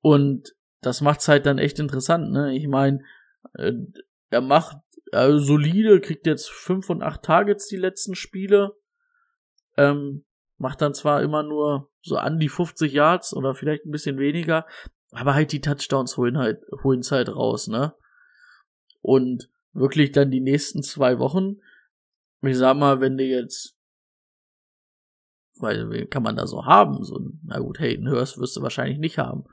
S2: Und das macht's halt dann echt interessant, ne? Ich meine, äh, er macht äh, solide, kriegt jetzt fünf und acht Targets die letzten Spiele. Ähm, macht dann zwar immer nur so an die 50 Yards oder vielleicht ein bisschen weniger, aber halt die Touchdowns holen halt, holen's halt raus, ne? Und wirklich dann die nächsten zwei Wochen, ich sag mal, wenn du jetzt, weil wen kann man da so haben, so, ein- na gut, Hayden Hurst wirst du wahrscheinlich nicht haben.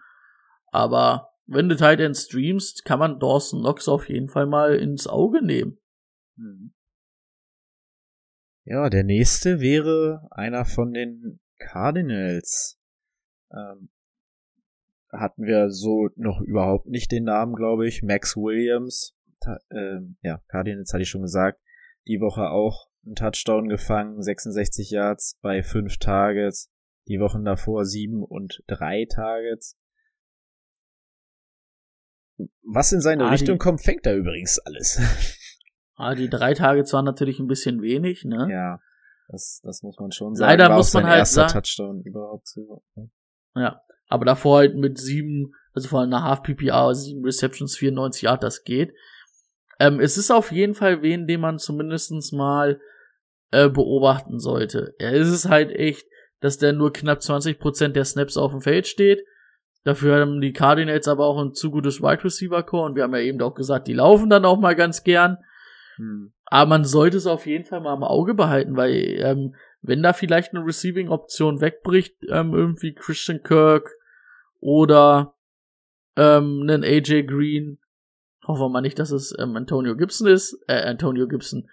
S2: Aber wenn du Tight End streamst, kann man Dawson Knox auf jeden Fall mal ins Auge nehmen.
S1: Ja, der nächste wäre einer von den Cardinals. Ähm, hatten wir so noch überhaupt nicht den Namen, glaube ich. Max Williams. Ta ähm, ja, Cardinals hatte ich schon gesagt. Die Woche auch einen Touchdown gefangen, 66 Yards bei fünf Targets. Die Wochen davor sieben und drei Targets. Was in seine
S2: Ah,
S1: Richtung kommt, fängt er übrigens alles. (laughs)
S2: Ah, die drei Tage zwar natürlich ein bisschen wenig, ne?
S1: ja, das, das muss man schon sagen.
S2: Leider
S1: War
S2: muss man halt
S1: erster
S2: sagen-
S1: Touchdown überhaupt so.
S2: Ja. Aber davor halt mit sieben, also vor allem einer Half PPA, sieben Receptions, 94 Yard, das geht. Ähm, es ist auf jeden Fall wen, den man zumindestens mal äh, beobachten sollte. Ja, es ist halt echt, dass der nur knapp 20% der Snaps auf dem Feld steht. Dafür haben die Cardinals aber auch ein zu gutes Wide Receiver Core und wir haben ja eben auch gesagt, die laufen dann auch mal ganz gern.
S1: Hm.
S2: Aber man sollte es auf jeden Fall mal im Auge behalten, weil ähm, wenn da vielleicht eine Receiving-Option wegbricht, ähm, irgendwie Christian Kirk oder ähm, einen AJ Green, hoffen wir mal nicht, dass es ähm, Antonio Gibson ist, äh, Antonio Gibson,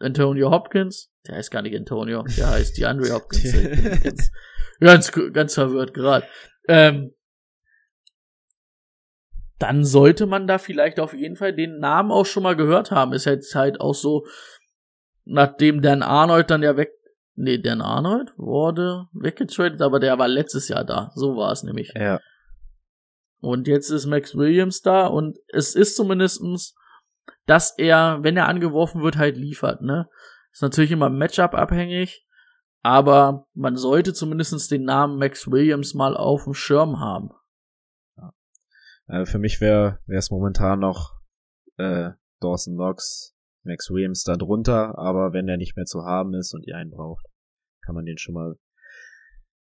S2: Antonio Hopkins, der heißt gar nicht Antonio, der (laughs) heißt DeAndre Hopkins. Ich bin ganz, ganz, ganz verwirrt gerade. Ähm, dann sollte man da vielleicht auf jeden Fall den Namen auch schon mal gehört haben. Ist jetzt halt auch so, nachdem Dan Arnold dann ja weg, nee, Dan Arnold wurde weggetradet, aber der war letztes Jahr da. So war es nämlich.
S1: Ja.
S2: Und jetzt ist Max Williams da und es ist zumindestens, dass er, wenn er angeworfen wird, halt liefert, ne? Ist natürlich immer Matchup abhängig, aber man sollte zumindestens den Namen Max Williams mal auf dem Schirm haben.
S1: Äh, für mich wäre es momentan noch äh, Dawson Knox, Max Williams da drunter, aber wenn der nicht mehr zu haben ist und ihr einen braucht, kann man den schon mal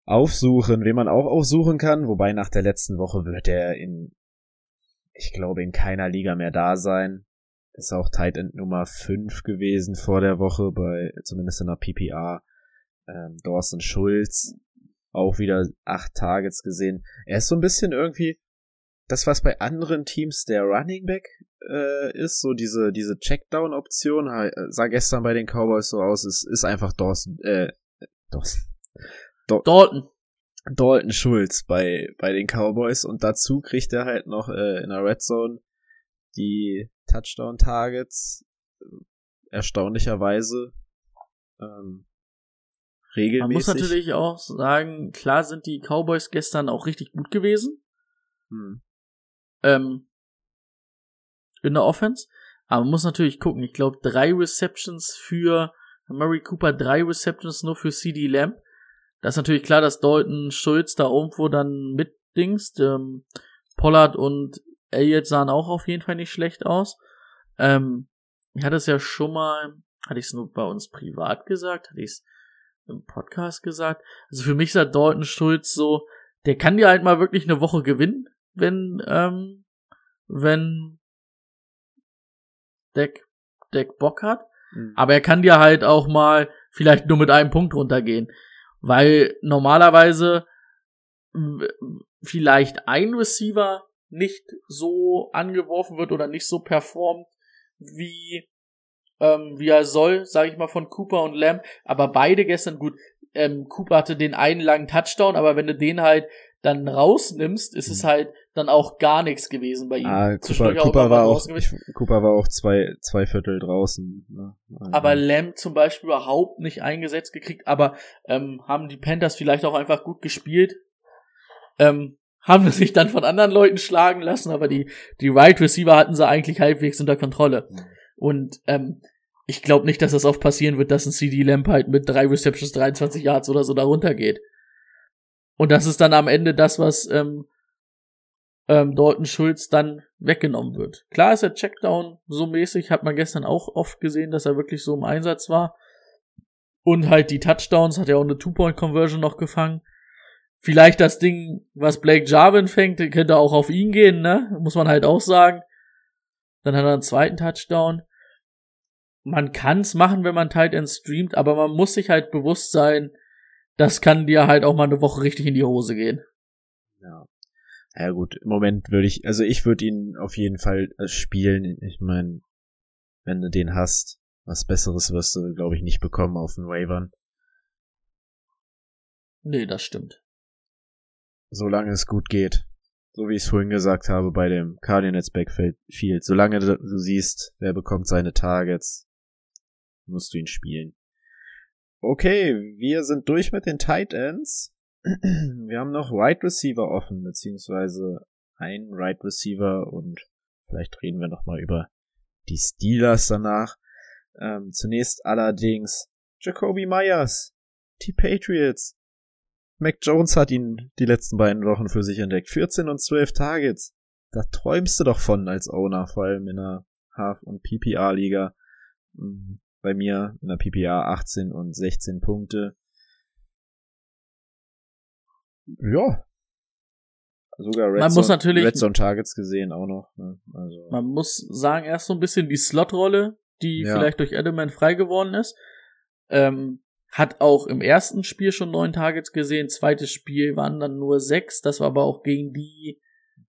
S1: aufsuchen. Wen man auch aufsuchen kann, wobei nach der letzten Woche wird er in, ich glaube, in keiner Liga mehr da sein. Ist auch Tight End Nummer 5 gewesen vor der Woche, bei zumindest in der PPA. Ähm, Dawson Schulz, auch wieder acht Targets gesehen. Er ist so ein bisschen irgendwie, das, was bei anderen Teams der Running Back äh, ist, so diese, diese Checkdown-Option, äh, sah gestern bei den Cowboys so aus, es ist einfach Dawson, äh, Dawson,
S2: Dalton.
S1: Dalton Schulz bei, bei den Cowboys und dazu kriegt er halt noch äh, in der Red Zone die Touchdown-Targets, äh, erstaunlicherweise, ähm, regelmäßig.
S2: Man muss natürlich auch sagen, klar sind die Cowboys gestern auch richtig gut gewesen.
S1: Hm.
S2: ähm, in der Offense. Aber man muss natürlich gucken. Ich glaube, drei Receptions für Murray Cooper, drei Receptions nur für CD Lamb. Das ist natürlich klar, dass Dalton Schulz da irgendwo dann mitdingst. Ähm, Pollard und Elliott sahen auch auf jeden Fall nicht schlecht aus. Ähm, ich hatte es ja schon mal, hatte ich es nur bei uns privat gesagt, hatte ich es im Podcast gesagt. Also für mich sah Dalton Schulz so, der kann dir halt mal wirklich eine Woche gewinnen, wenn, ähm, wenn Deck, Deck Bock hat.
S1: Mhm.
S2: Aber er kann dir halt auch mal vielleicht nur mit einem Punkt runtergehen. Weil normalerweise vielleicht ein Receiver nicht so angeworfen wird oder nicht so performt, wie, ähm, wie er soll, sage ich mal, von Cooper und Lamb. Aber beide gestern gut. Ähm, Cooper hatte den einen langen Touchdown, aber wenn du den halt dann rausnimmst, ist es
S1: Mhm.
S2: halt dann auch gar nichts gewesen bei ihm.
S1: Ah, Cooper, Cooper war auch, ich, (laughs) Cooper war auch zwei, zwei Viertel draußen. Ne?
S2: Aber Lamb zum Beispiel überhaupt nicht eingesetzt gekriegt, aber ähm, haben die Panthers vielleicht auch einfach gut gespielt. Ähm, haben sich dann von anderen Leuten schlagen lassen, aber die, die Wide Receiver hatten sie eigentlich halbwegs unter Kontrolle. Und ähm, ich glaube nicht, dass das oft passieren wird, dass ein CD Lamb halt mit drei Receptions 23 Yards oder so darunter geht. Und das ist dann am Ende das, was ähm, ähm, Dalton Schulz dann weggenommen wird. Klar ist er Checkdown so mäßig, hat man gestern auch oft gesehen, dass er wirklich so im Einsatz war. Und halt die Touchdowns hat er auch eine Two-Point-Conversion noch gefangen. Vielleicht das Ding, was Blake Jarvin fängt, könnte auch auf ihn gehen, ne? Muss man halt auch sagen. Dann hat er einen zweiten Touchdown. Man kann's machen, wenn man Tight End streamt, aber man muss sich halt bewusst sein, das kann dir halt auch mal eine Woche richtig in die Hose gehen.
S1: Ja. Ja gut, im Moment würde ich, also ich würde ihn auf jeden Fall äh, spielen. Ich meine, wenn du den hast, was Besseres wirst du, glaube ich, nicht bekommen auf den Wavern.
S2: Nee, das stimmt.
S1: Solange es gut geht. So wie ich es vorhin gesagt habe bei dem Cardinals Backfield. Solange du, siehst, wer bekommt seine Targets, musst du ihn spielen. Okay, wir sind durch mit den Tight Ends. (clears throat) Wir haben noch Wide Receiver offen, beziehungsweise ein Wide Receiver und vielleicht reden wir noch mal über die Steelers danach. Ähm, zunächst allerdings Jacoby Myers, die Patriots. Mac Jones hat ihn die letzten beiden Wochen für sich entdeckt. 14 und 12 Targets. Da träumst du doch von als Owner, vor allem in einer Half- und PPR-Liga. Mhm. Bei mir in der PPR 18 und 16 Punkte. Ja. Sogar Red,
S2: Man
S1: Zone,
S2: muss natürlich-
S1: Red Zone Targets gesehen auch noch. Ne? Also,
S2: Man muss sagen, erst so ein bisschen die Slot-Rolle, die
S1: Ja.
S2: vielleicht durch Edelman frei geworden ist. Ähm, hat auch im ersten Spiel schon neun Targets gesehen. Zweites Spiel waren dann nur sechs. Das war aber auch gegen die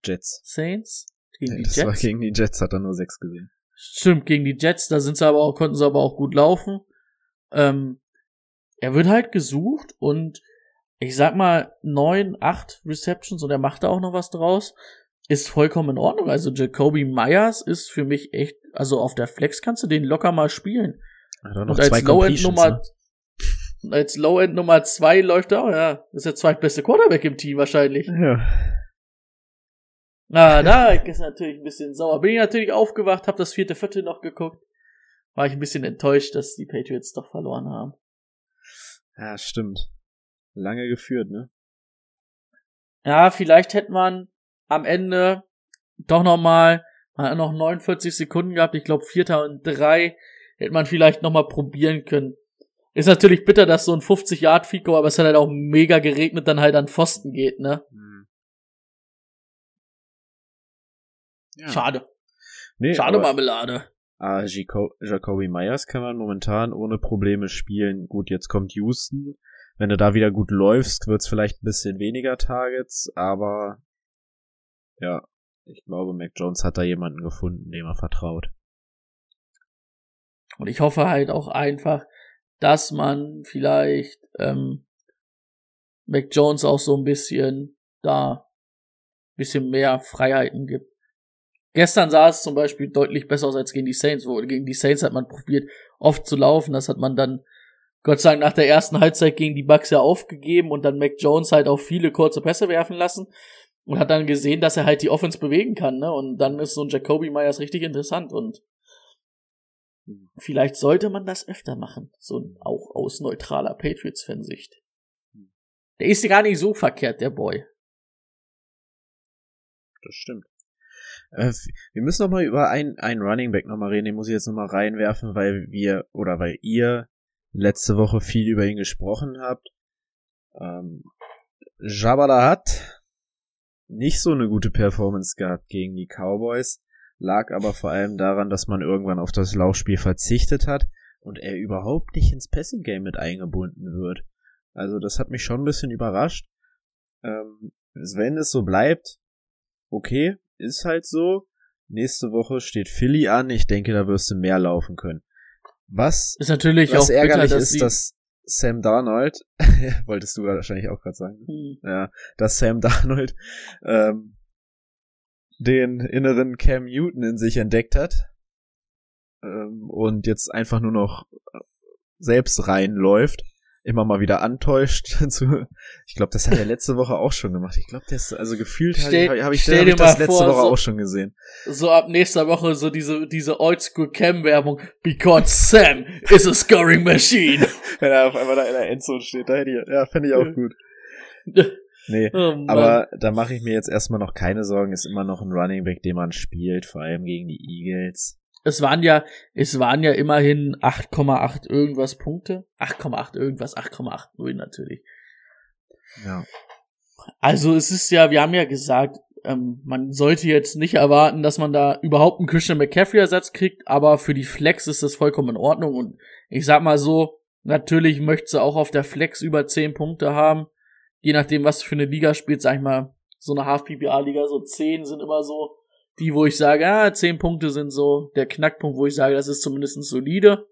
S1: Jets.
S2: Saints. Gegen die
S1: das war
S2: Jets.
S1: gegen die Jets, hat er nur sechs gesehen.
S2: Stimmt, gegen die Jets, da sind sie aber auch, konnten sie aber auch gut laufen. Ähm, er wird halt gesucht und ich sag mal, neun, acht Receptions und er macht da auch noch was draus, ist vollkommen in Ordnung. Also Jacoby Myers ist für mich echt, also auf der Flex kannst du den locker mal spielen.
S1: Noch
S2: Und als Low-End Nummer,
S1: ne?
S2: Als Low-End Nummer zwei läuft er auch, ja. Ist der zweitbeste Quarterback im Team wahrscheinlich.
S1: Ja.
S2: Ah, da ist natürlich ein bisschen sauer. Bin ich natürlich aufgewacht, hab das vierte Viertel noch geguckt. War ich ein bisschen enttäuscht, dass die Patriots doch verloren haben.
S1: ja, stimmt. Lange geführt, ne?
S2: Ja, vielleicht hätte man am Ende doch noch mal, man hat noch 49 Sekunden gehabt, ich glaube Vierter und drei, hätte man vielleicht noch mal probieren können. Ist natürlich bitter, dass so ein 50 Yard Fico, aber es hat halt auch mega geregnet, dann halt an Pfosten geht, ne?
S1: Ja.
S2: Schade.
S1: Nee,
S2: Schade
S1: aber-
S2: Marmelade.
S1: Ah, Jaco Jacoby Myers kann man momentan ohne Probleme spielen. Gut, jetzt kommt Houston. Wenn du da wieder gut läufst, wird's vielleicht ein bisschen weniger Targets, aber ja, ich glaube, Mac Jones hat da jemanden gefunden, dem er vertraut.
S2: Und ich hoffe halt auch einfach, dass man vielleicht ähm, Mac Jones auch so ein bisschen da ein bisschen mehr Freiheiten gibt. Gestern sah es zum Beispiel deutlich besser aus als gegen die Saints, wo gegen die Saints hat man probiert, oft zu laufen. Das hat man dann, Gott sei Dank, nach der ersten Halbzeit gegen die Bucks ja aufgegeben und dann Mac Jones halt auch viele kurze Pässe werfen lassen und hat dann gesehen, dass er halt die Offense bewegen kann, ne? Und dann ist so ein Jacoby Myers richtig interessant und Vielleicht sollte man das öfter machen, so auch aus neutraler Patriots-Fansicht. Der ist gar nicht so verkehrt, der Boy.
S1: Das stimmt. Äh, wir müssen noch mal über einen, einen Running Back noch mal reden, den muss ich jetzt noch mal reinwerfen, weil wir, oder weil ihr letzte Woche viel über ihn gesprochen habt. Ähm, Jabala hat nicht so eine gute Performance gehabt gegen die Cowboys, lag aber vor allem daran, dass man irgendwann auf das Laufspiel verzichtet hat und er überhaupt nicht ins Passing Game mit eingebunden wird. Also das hat mich schon ein bisschen überrascht. Ähm, wenn es so bleibt, okay, ist halt so. Nächste Woche steht Philly an. Ich denke, da wirst du mehr laufen können. Was,
S2: Ist natürlich
S1: was
S2: auch bitter,
S1: ärgerlich
S2: dass
S1: ist, dass Sam Darnold, (laughs) wolltest du wahrscheinlich auch gerade sagen,
S2: Hm.
S1: ja, dass Sam Darnold ähm, den inneren Cam Newton in sich entdeckt hat ähm, und jetzt einfach nur noch selbst reinläuft, immer mal wieder antäuscht. (laughs) ich glaube, das hat er letzte Woche auch schon gemacht. Ich glaube, das also gefühlt habe hab ich, hab ich das letzte
S2: vor,
S1: Woche
S2: so-
S1: auch schon gesehen.
S2: so ab nächster Woche so diese, diese Oldschool Cam-Werbung, because Sam is a scoring machine. (laughs)
S1: Wenn er auf einmal da in der Endzone steht, da hätte ich, ja, fände ich auch gut. (laughs) Nee,
S2: Oh
S1: aber da mache ich mir jetzt erstmal noch keine Sorgen. Ist immer noch ein Running Back, den man spielt, vor allem gegen die Eagles.
S2: es waren ja, es waren ja immerhin 8,8 irgendwas Punkte. 8,8 irgendwas, 8,80 natürlich.
S1: Ja.
S2: Also es ist ja, wir haben ja gesagt, ähm, man sollte jetzt nicht erwarten, dass man da überhaupt einen Christian McCaffrey-Ersatz kriegt, aber für die Flex ist das vollkommen in Ordnung. Und ich sag mal so, natürlich möchte sie auch auf der Flex über 10 Punkte haben. Je nachdem, was du für eine Liga spielst, sag ich mal, so eine Half-PPA-Liga, so 10 sind immer so die, wo ich sage, ah, 10 Punkte sind so der Knackpunkt, wo ich sage, das ist zumindest solide.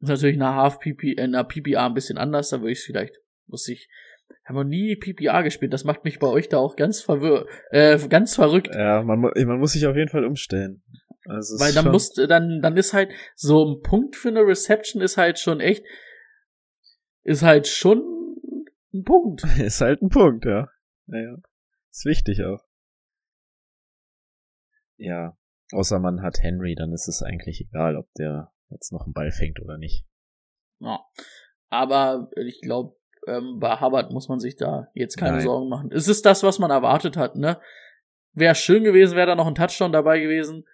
S2: Ist natürlich in einer Half-PPA, in einer PPA ein bisschen anders, da würde ich vielleicht, muss ich, haben wir nie PPA gespielt. Das macht mich bei euch da auch ganz verwirr, äh, ganz verrückt.
S1: Ja, man, man muss sich auf jeden Fall umstellen. Also
S2: Weil dann
S1: schon-
S2: muss, dann, dann ist halt so ein Punkt für eine Reception ist halt schon echt, ist halt schon ein Punkt. (laughs)
S1: Ist halt ein Punkt, ja. Naja. Ist wichtig auch. Ja. Außer man hat Henry, dann ist es eigentlich egal, ob der jetzt noch einen Ball fängt oder nicht.
S2: Ja. Aber ich glaube, ähm, bei Hubbard muss man sich da jetzt keine
S1: Nein.
S2: Sorgen machen. Es ist das, was man erwartet hat, ne? Wäre schön gewesen, wäre da noch ein Touchdown dabei gewesen.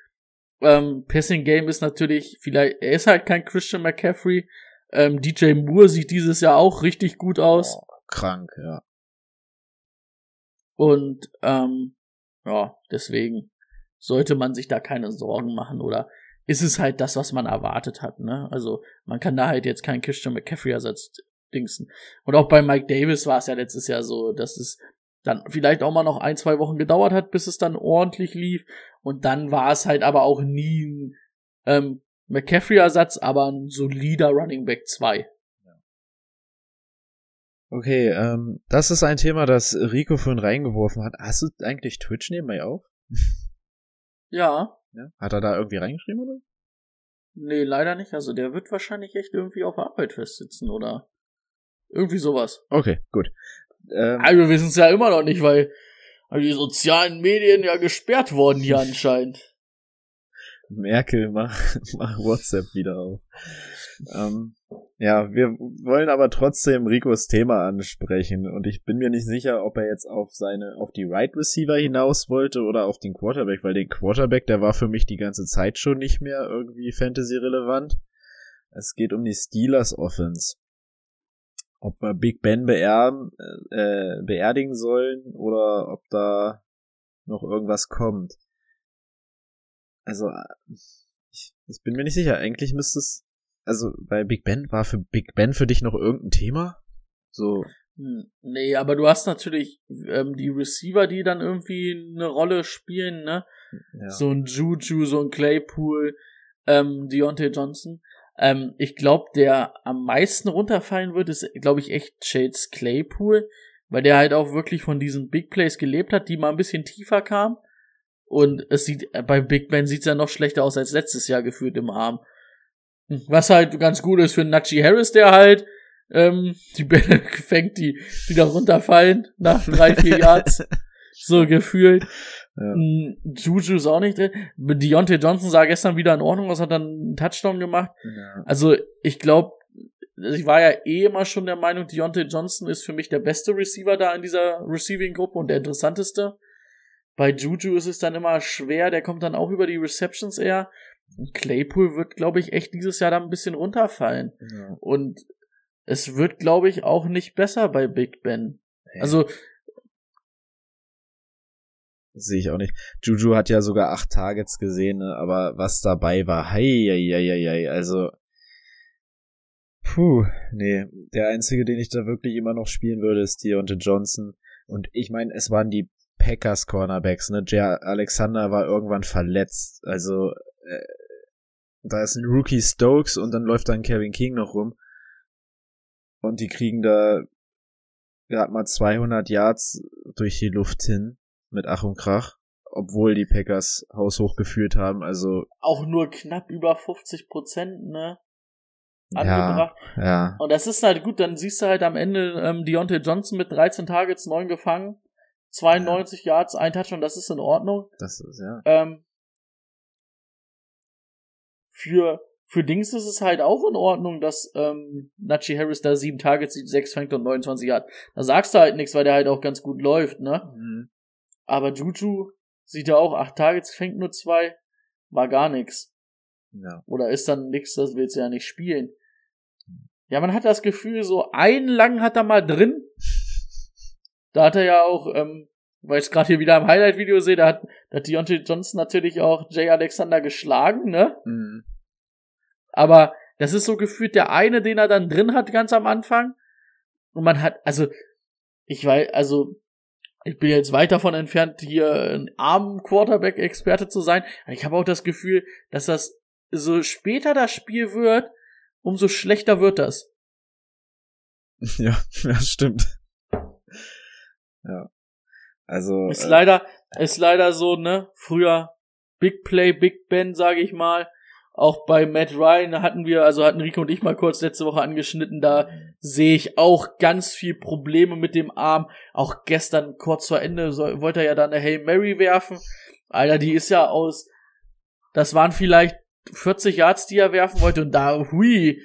S2: Ähm, Passing Game ist natürlich vielleicht, er ist halt kein Christian McCaffrey. Ähm, DJ Moore sieht dieses Jahr auch richtig gut aus.
S1: Krank, ja.
S2: Und ähm, ja, deswegen sollte man sich da keine Sorgen machen oder ist es halt das, was man erwartet hat, ne? Also man kann da halt jetzt keinen Christian McCaffrey-Ersatz dingsen. Und auch bei Mike Davis war es ja letztes Jahr so, dass es dann vielleicht auch mal noch ein, zwei Wochen gedauert hat, bis es dann ordentlich lief. Und dann war es halt aber auch nie ein ähm, McCaffrey-Ersatz, aber ein solider Running Back 2.
S1: Okay, ähm, das ist ein Thema, das Rico vorhin reingeworfen hat. Hast du eigentlich Twitch nebenbei auf?
S2: Ja,
S1: Ja? Hat er da irgendwie reingeschrieben, oder?
S2: Nee, leider nicht. Also der wird wahrscheinlich echt irgendwie auf der Arbeit festsitzen oder irgendwie sowas.
S1: Okay, gut. Ähm,
S2: Also wir wissen es ja immer noch nicht, weil, die sozialen Medien ja gesperrt wurden hier (laughs) anscheinend.
S1: Merkel, mach, mach WhatsApp wieder auf. Ähm, ja, wir wollen aber trotzdem Ricos Thema ansprechen und ich bin mir nicht sicher, ob er jetzt auf seine, auf die Right Receiver hinaus wollte oder auf den Quarterback, weil den Quarterback, der war für mich die ganze Zeit schon nicht mehr irgendwie Fantasy relevant. Es geht um die Steelers Offense. Ob wir Big Ben beerben, äh, beerdigen sollen oder ob da noch irgendwas kommt. Also, ich, ich bin mir nicht sicher. Eigentlich müsste es, also bei Big Ben, war für Big Ben für dich noch irgendein Thema? So,
S2: Hm, Nee, aber du hast natürlich ähm, die Receiver, die dann irgendwie eine Rolle spielen, ne?
S1: ja.
S2: So ein Juju, so ein Claypool, ähm, Deontay Johnson. Ähm, ich glaube, der am meisten runterfallen wird, ist, glaube ich, echt Shades Claypool, weil der halt auch wirklich von diesen Big Plays gelebt hat, die mal ein bisschen tiefer kamen. Und es sieht, äh, bei Big Ben sieht's ja noch schlechter aus als letztes Jahr geführt im Arm. Hm, Was halt ganz gut ist für Najee Harris, der halt ähm, (laughs) die Bälle fängt, die, die da runterfallen nach drei, vier Yards. (laughs) so gefühlt.
S1: Ja.
S2: Mm, Juju ist auch nicht drin. Deontay Johnson sah gestern wieder in Ordnung aus, hat dann einen Touchdown gemacht.
S1: Ja.
S2: Also ich glaube, ich war ja eh immer schon der Meinung, Deontay Johnson ist für mich der beste Receiver da in dieser Receiving-Gruppe und der interessanteste. Bei Juju ist es dann immer schwer, der kommt dann auch über die Receptions eher. Claypool wird, glaube ich, echt dieses Jahr dann ein bisschen runterfallen.
S1: Ja.
S2: Und es wird, glaube ich, auch nicht besser bei Big Ben. Also,
S1: Sehe ich auch nicht. Juju hat ja sogar acht Targets gesehen, ne? aber was dabei war, hei, hei, hei, hei, also puh, nee, der einzige, den ich da wirklich immer noch spielen würde, ist Deontay Johnson und ich meine, es waren die Packers Cornerbacks, ne? Jay Alexander war irgendwann verletzt, also äh, da ist ein Rookie Stokes und dann läuft dann Kevin King noch rum und die kriegen da gerade mal 200 Yards durch die Luft hin mit Ach und Krach, obwohl die Packers haushoch geführt haben. Also
S2: auch nur knapp über 50 Prozent, ne?
S1: ja,
S2: Angebracht.
S1: ja,
S2: Und das ist halt gut, dann siehst du halt am Ende ähm, Deontay Johnson mit 13 Targets, 9 gefangen, 92 Yards, ein Touchdown, das ist in Ordnung.
S1: das ist ja.
S2: Ähm, für, für Dings ist es halt auch in Ordnung, dass ähm, Najee Harris da 7 Targets sieht, 6 fängt und 29 Yards. Da sagst du halt nichts, weil der halt auch ganz gut läuft, ne?
S1: Mhm.
S2: Aber Juju sieht ja auch 8 Targets, fängt nur 2, war gar nix.
S1: Ja.
S2: Oder ist dann nix, das willst du ja nicht spielen. Ja, man hat das Gefühl, so einen lang hat er mal drin. Da hat er ja auch, ähm, weil ich es gerade hier wieder im Highlight-Video sehe, da hat, da hat Deontay Johnson natürlich auch Jay Alexander geschlagen, ne?
S1: Mhm.
S2: Aber das ist so gefühlt der eine, den er dann drin hat, ganz am Anfang. Und man hat, also, ich weiß, also, ich bin jetzt weit davon entfernt, hier ein armen Quarterback-Experte zu sein. Aber ich habe auch das Gefühl, dass das so später das Spiel wird, umso schlechter wird das. (laughs)
S1: ja, ja, stimmt. Ja. Also
S2: Ist
S1: äh,
S2: leider, ist leider so, ne? Früher Big Play, Big Ben, sage ich mal. Auch bei Matt Ryan hatten wir, also hatten Rico und ich mal kurz letzte Woche angeschnitten, da sehe ich auch ganz viel Probleme mit dem Arm. Auch gestern kurz vor Ende soll, wollte er ja dann eine Hail Mary werfen. Alter, die ist ja aus, das waren vielleicht 40 Yards, die er werfen wollte und da, hui.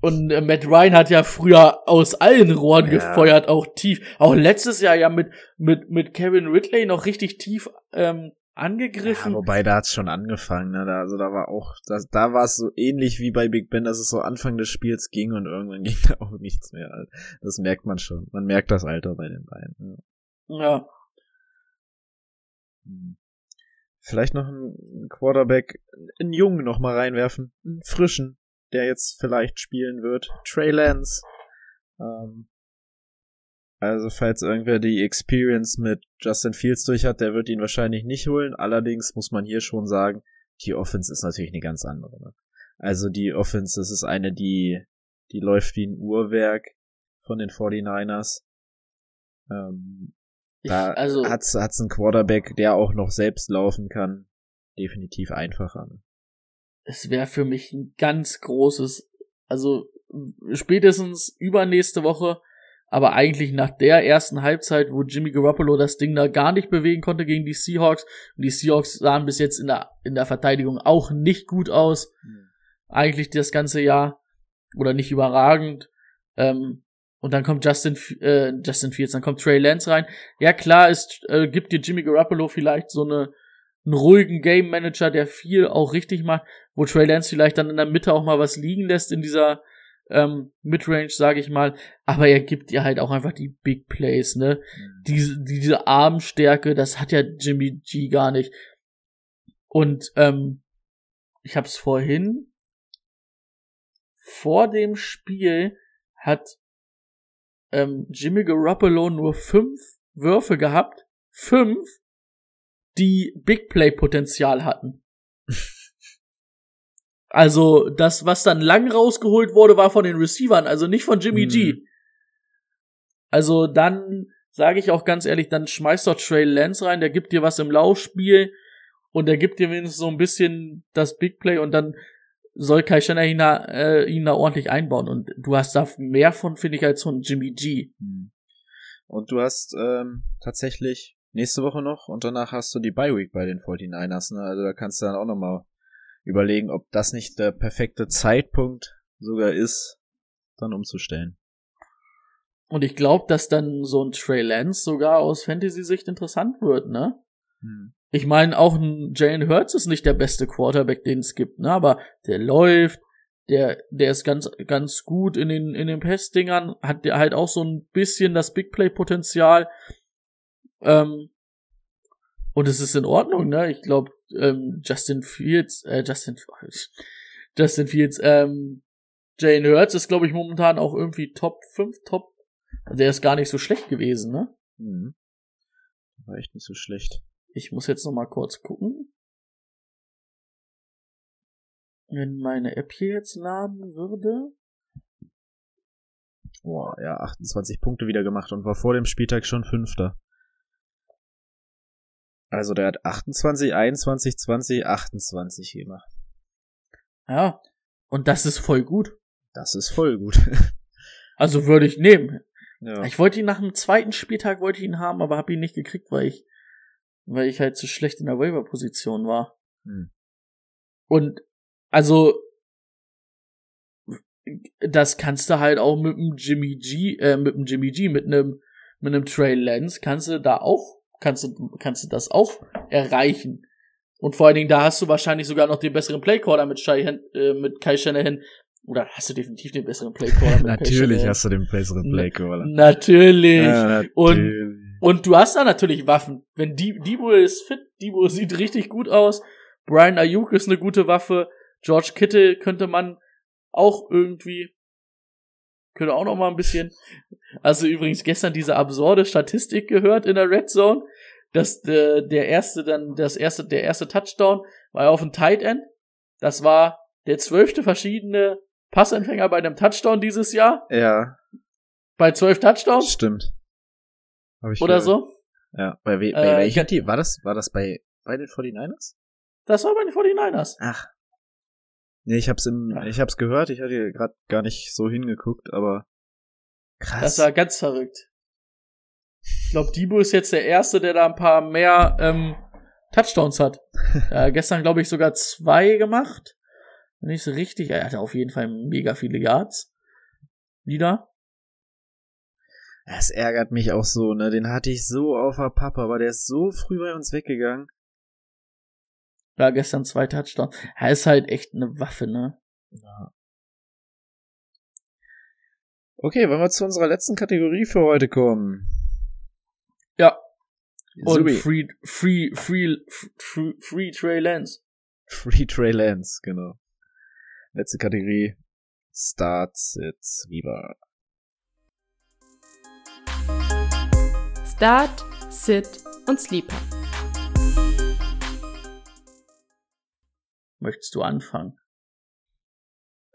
S2: Und äh, Matt Ryan hat ja früher aus allen Rohren
S1: Ja.
S2: gefeuert, auch tief. Auch letztes Jahr ja mit, mit, mit Kevin Ridley noch richtig tief ähm,
S1: Ja,
S2: angegriffen.
S1: wobei da hat's schon angefangen, ne? Da, also da war auch, das, da war es so ähnlich wie bei Big Ben, dass es so Anfang des Spiels ging und irgendwann (laughs) ging da auch nichts mehr. Also Das merkt man schon. Man merkt das Alter bei den beiden. Ja.
S2: ja.
S1: Hm. Vielleicht noch einen Quarterback, einen Jungen noch mal reinwerfen, einen frischen, der jetzt vielleicht spielen wird. Trey Lance. Ähm, also falls irgendwer die Experience mit Justin Fields durch hat, der wird ihn wahrscheinlich nicht holen. Allerdings muss man hier schon sagen, die Offense ist natürlich eine ganz andere. Ne? Also die Offense, das ist eine, die, die läuft wie ein Uhrwerk von den 49ers. Ähm,
S2: Ich,
S1: da
S2: also,
S1: hat's, hat's einen Quarterback, der auch noch selbst laufen kann. Definitiv einfacher. ne?
S2: es wäre für mich ein ganz großes, also spätestens übernächste Woche, aber eigentlich nach der ersten Halbzeit, wo Jimmy Garoppolo das Ding da gar nicht bewegen konnte gegen die Seahawks. Und die Seahawks sahen bis jetzt in der, in der Verteidigung auch nicht gut aus. Eigentlich das ganze Jahr. Oder nicht überragend. Ähm, und dann kommt Justin, äh, Justin Fields, dann kommt Trey Lance rein. Ja, klar, ist, äh, gibt dir Jimmy Garoppolo vielleicht so eine, einen ruhigen Game Manager, der viel auch richtig macht, wo Trey Lance vielleicht dann in der Mitte auch mal was liegen lässt in dieser ähm, Midrange, sage ich mal. Aber er gibt dir halt auch einfach die Big Plays, ne? Diese, diese Armstärke, das hat ja Jimmy G gar nicht. Und ähm, ich hab's vorhin vor dem Spiel hat ähm, Jimmy Garoppolo nur fünf Würfe gehabt, fünf, die Big Play Potenzial hatten. (laughs) Also das, was dann lang rausgeholt wurde, war von den Receivern, also nicht von Jimmy
S1: Mhm.
S2: G. Also dann sage ich auch ganz ehrlich, dann schmeißt doch Trey Lance rein, der gibt dir was im Laufspiel und der gibt dir wenigstens so ein bisschen das Big Play und dann soll Kai Schenner ihn da, äh, ihn da ordentlich einbauen und du hast da mehr von, finde ich, als von Jimmy G.
S1: Hm. Und du hast ähm, tatsächlich nächste Woche noch und danach hast du die Bye Week bei den 49ers. Ne? Also da kannst du dann auch nochmal überlegen, ob das nicht der perfekte Zeitpunkt sogar ist, dann umzustellen.
S2: Und ich glaube, dass dann so ein Trey Lance sogar aus Fantasy-Sicht interessant wird, ne?
S1: Hm.
S2: Ich meine, auch ein Jalen Hurts ist nicht der beste Quarterback, den es gibt, ne? Aber der läuft, der, der ist ganz, ganz gut in den, in den Passdingern, hat der halt auch so ein bisschen das Big Play-Potenzial. Ähm, und es ist in Ordnung, ne? Ich glaube, ähm, Justin Fields, äh, Justin, Justin Fields, ähm, Jalen Hurts ist, glaube ich, momentan auch irgendwie Top 5, Top. Der ist gar nicht so schlecht gewesen, ne?
S1: Hm. War echt nicht so schlecht.
S2: Ich muss jetzt noch mal kurz gucken. Wenn meine App hier jetzt laden würde.
S1: Boah, ja, 28 Punkte wieder gemacht und war vor dem Spieltag schon Fünfter. Also der hat 28, 21, 20, 28 gemacht.
S2: Ja. Und das ist voll gut.
S1: Das ist voll gut. (laughs)
S2: Also würde ich nehmen.
S1: ja.
S2: Ich wollte ihn nach dem zweiten Spieltag wollte ich ihn haben, aber habe ihn nicht gekriegt, weil ich, weil ich halt zu schlecht in der Waiver-Position war.
S1: Hm.
S2: Und also das kannst du halt auch mit dem Jimmy G, äh, mit dem Jimmy G, mit einem mit einem Trey Lance kannst du da auch kannst du kannst du das auch erreichen. Und vor allen Dingen da hast du wahrscheinlich sogar noch den besseren Playcaller mit Shai, äh, mit Kai Shanahan oder hast du definitiv den besseren Playcaller (laughs)
S1: Natürlich hast du den besseren Playcaller.
S2: Natürlich.
S1: Ja,
S2: Und-
S1: natürlich.
S2: Und du hast da natürlich Waffen. Wenn die, Debo ist fit, Debo sieht richtig gut aus. Brian Ayuk ist eine gute Waffe. George Kittle könnte man auch irgendwie, könnte auch noch mal ein bisschen. Also übrigens gestern diese absurde Statistik gehört in der Red Zone, dass der, der erste dann, das erste, der erste Touchdown war auf dem Tight End. Das war der zwölfte verschiedene Passempfänger bei einem Touchdown dieses Jahr.
S1: Ja,
S2: Bei zwölf Touchdowns
S1: stimmt. Hab ich
S2: oder
S1: gehört.
S2: so.
S1: Ja, bei, we bei
S2: Äh,
S1: welcher
S2: ge-
S1: Team? War das, war das bei, bei den 49ers?
S2: Das war bei den 49ers.
S1: Ach. Nee, ich hab's im, ich hab's gehört, ich hatte gerade gar nicht so hingeguckt, aber krass.
S2: Das war ganz verrückt. Ich glaube, Debo ist jetzt der Erste, der da ein paar mehr ähm, Touchdowns hat. (laughs) äh, gestern, glaube ich, sogar zwei gemacht. Wenn ich so richtig, er hatte auf jeden Fall mega viele Yards. Wieder.
S1: Es ärgert mich auch so, ne? Den hatte ich so auf der Pappe, aber der ist so früh bei uns weggegangen.
S2: Ja, gestern zwei Touchdowns. Er ist halt echt eine Waffe, ne?
S1: Okay, wollen wir zu unserer letzten Kategorie für heute kommen?
S2: Ja. Und. Free, Free, Free, Free, Free Trey Lance.
S1: Free Trey Lance, genau. Letzte Kategorie. Start, Sit, Sleeper.
S3: Start, Sit und Sleeper.
S2: Möchtest du anfangen?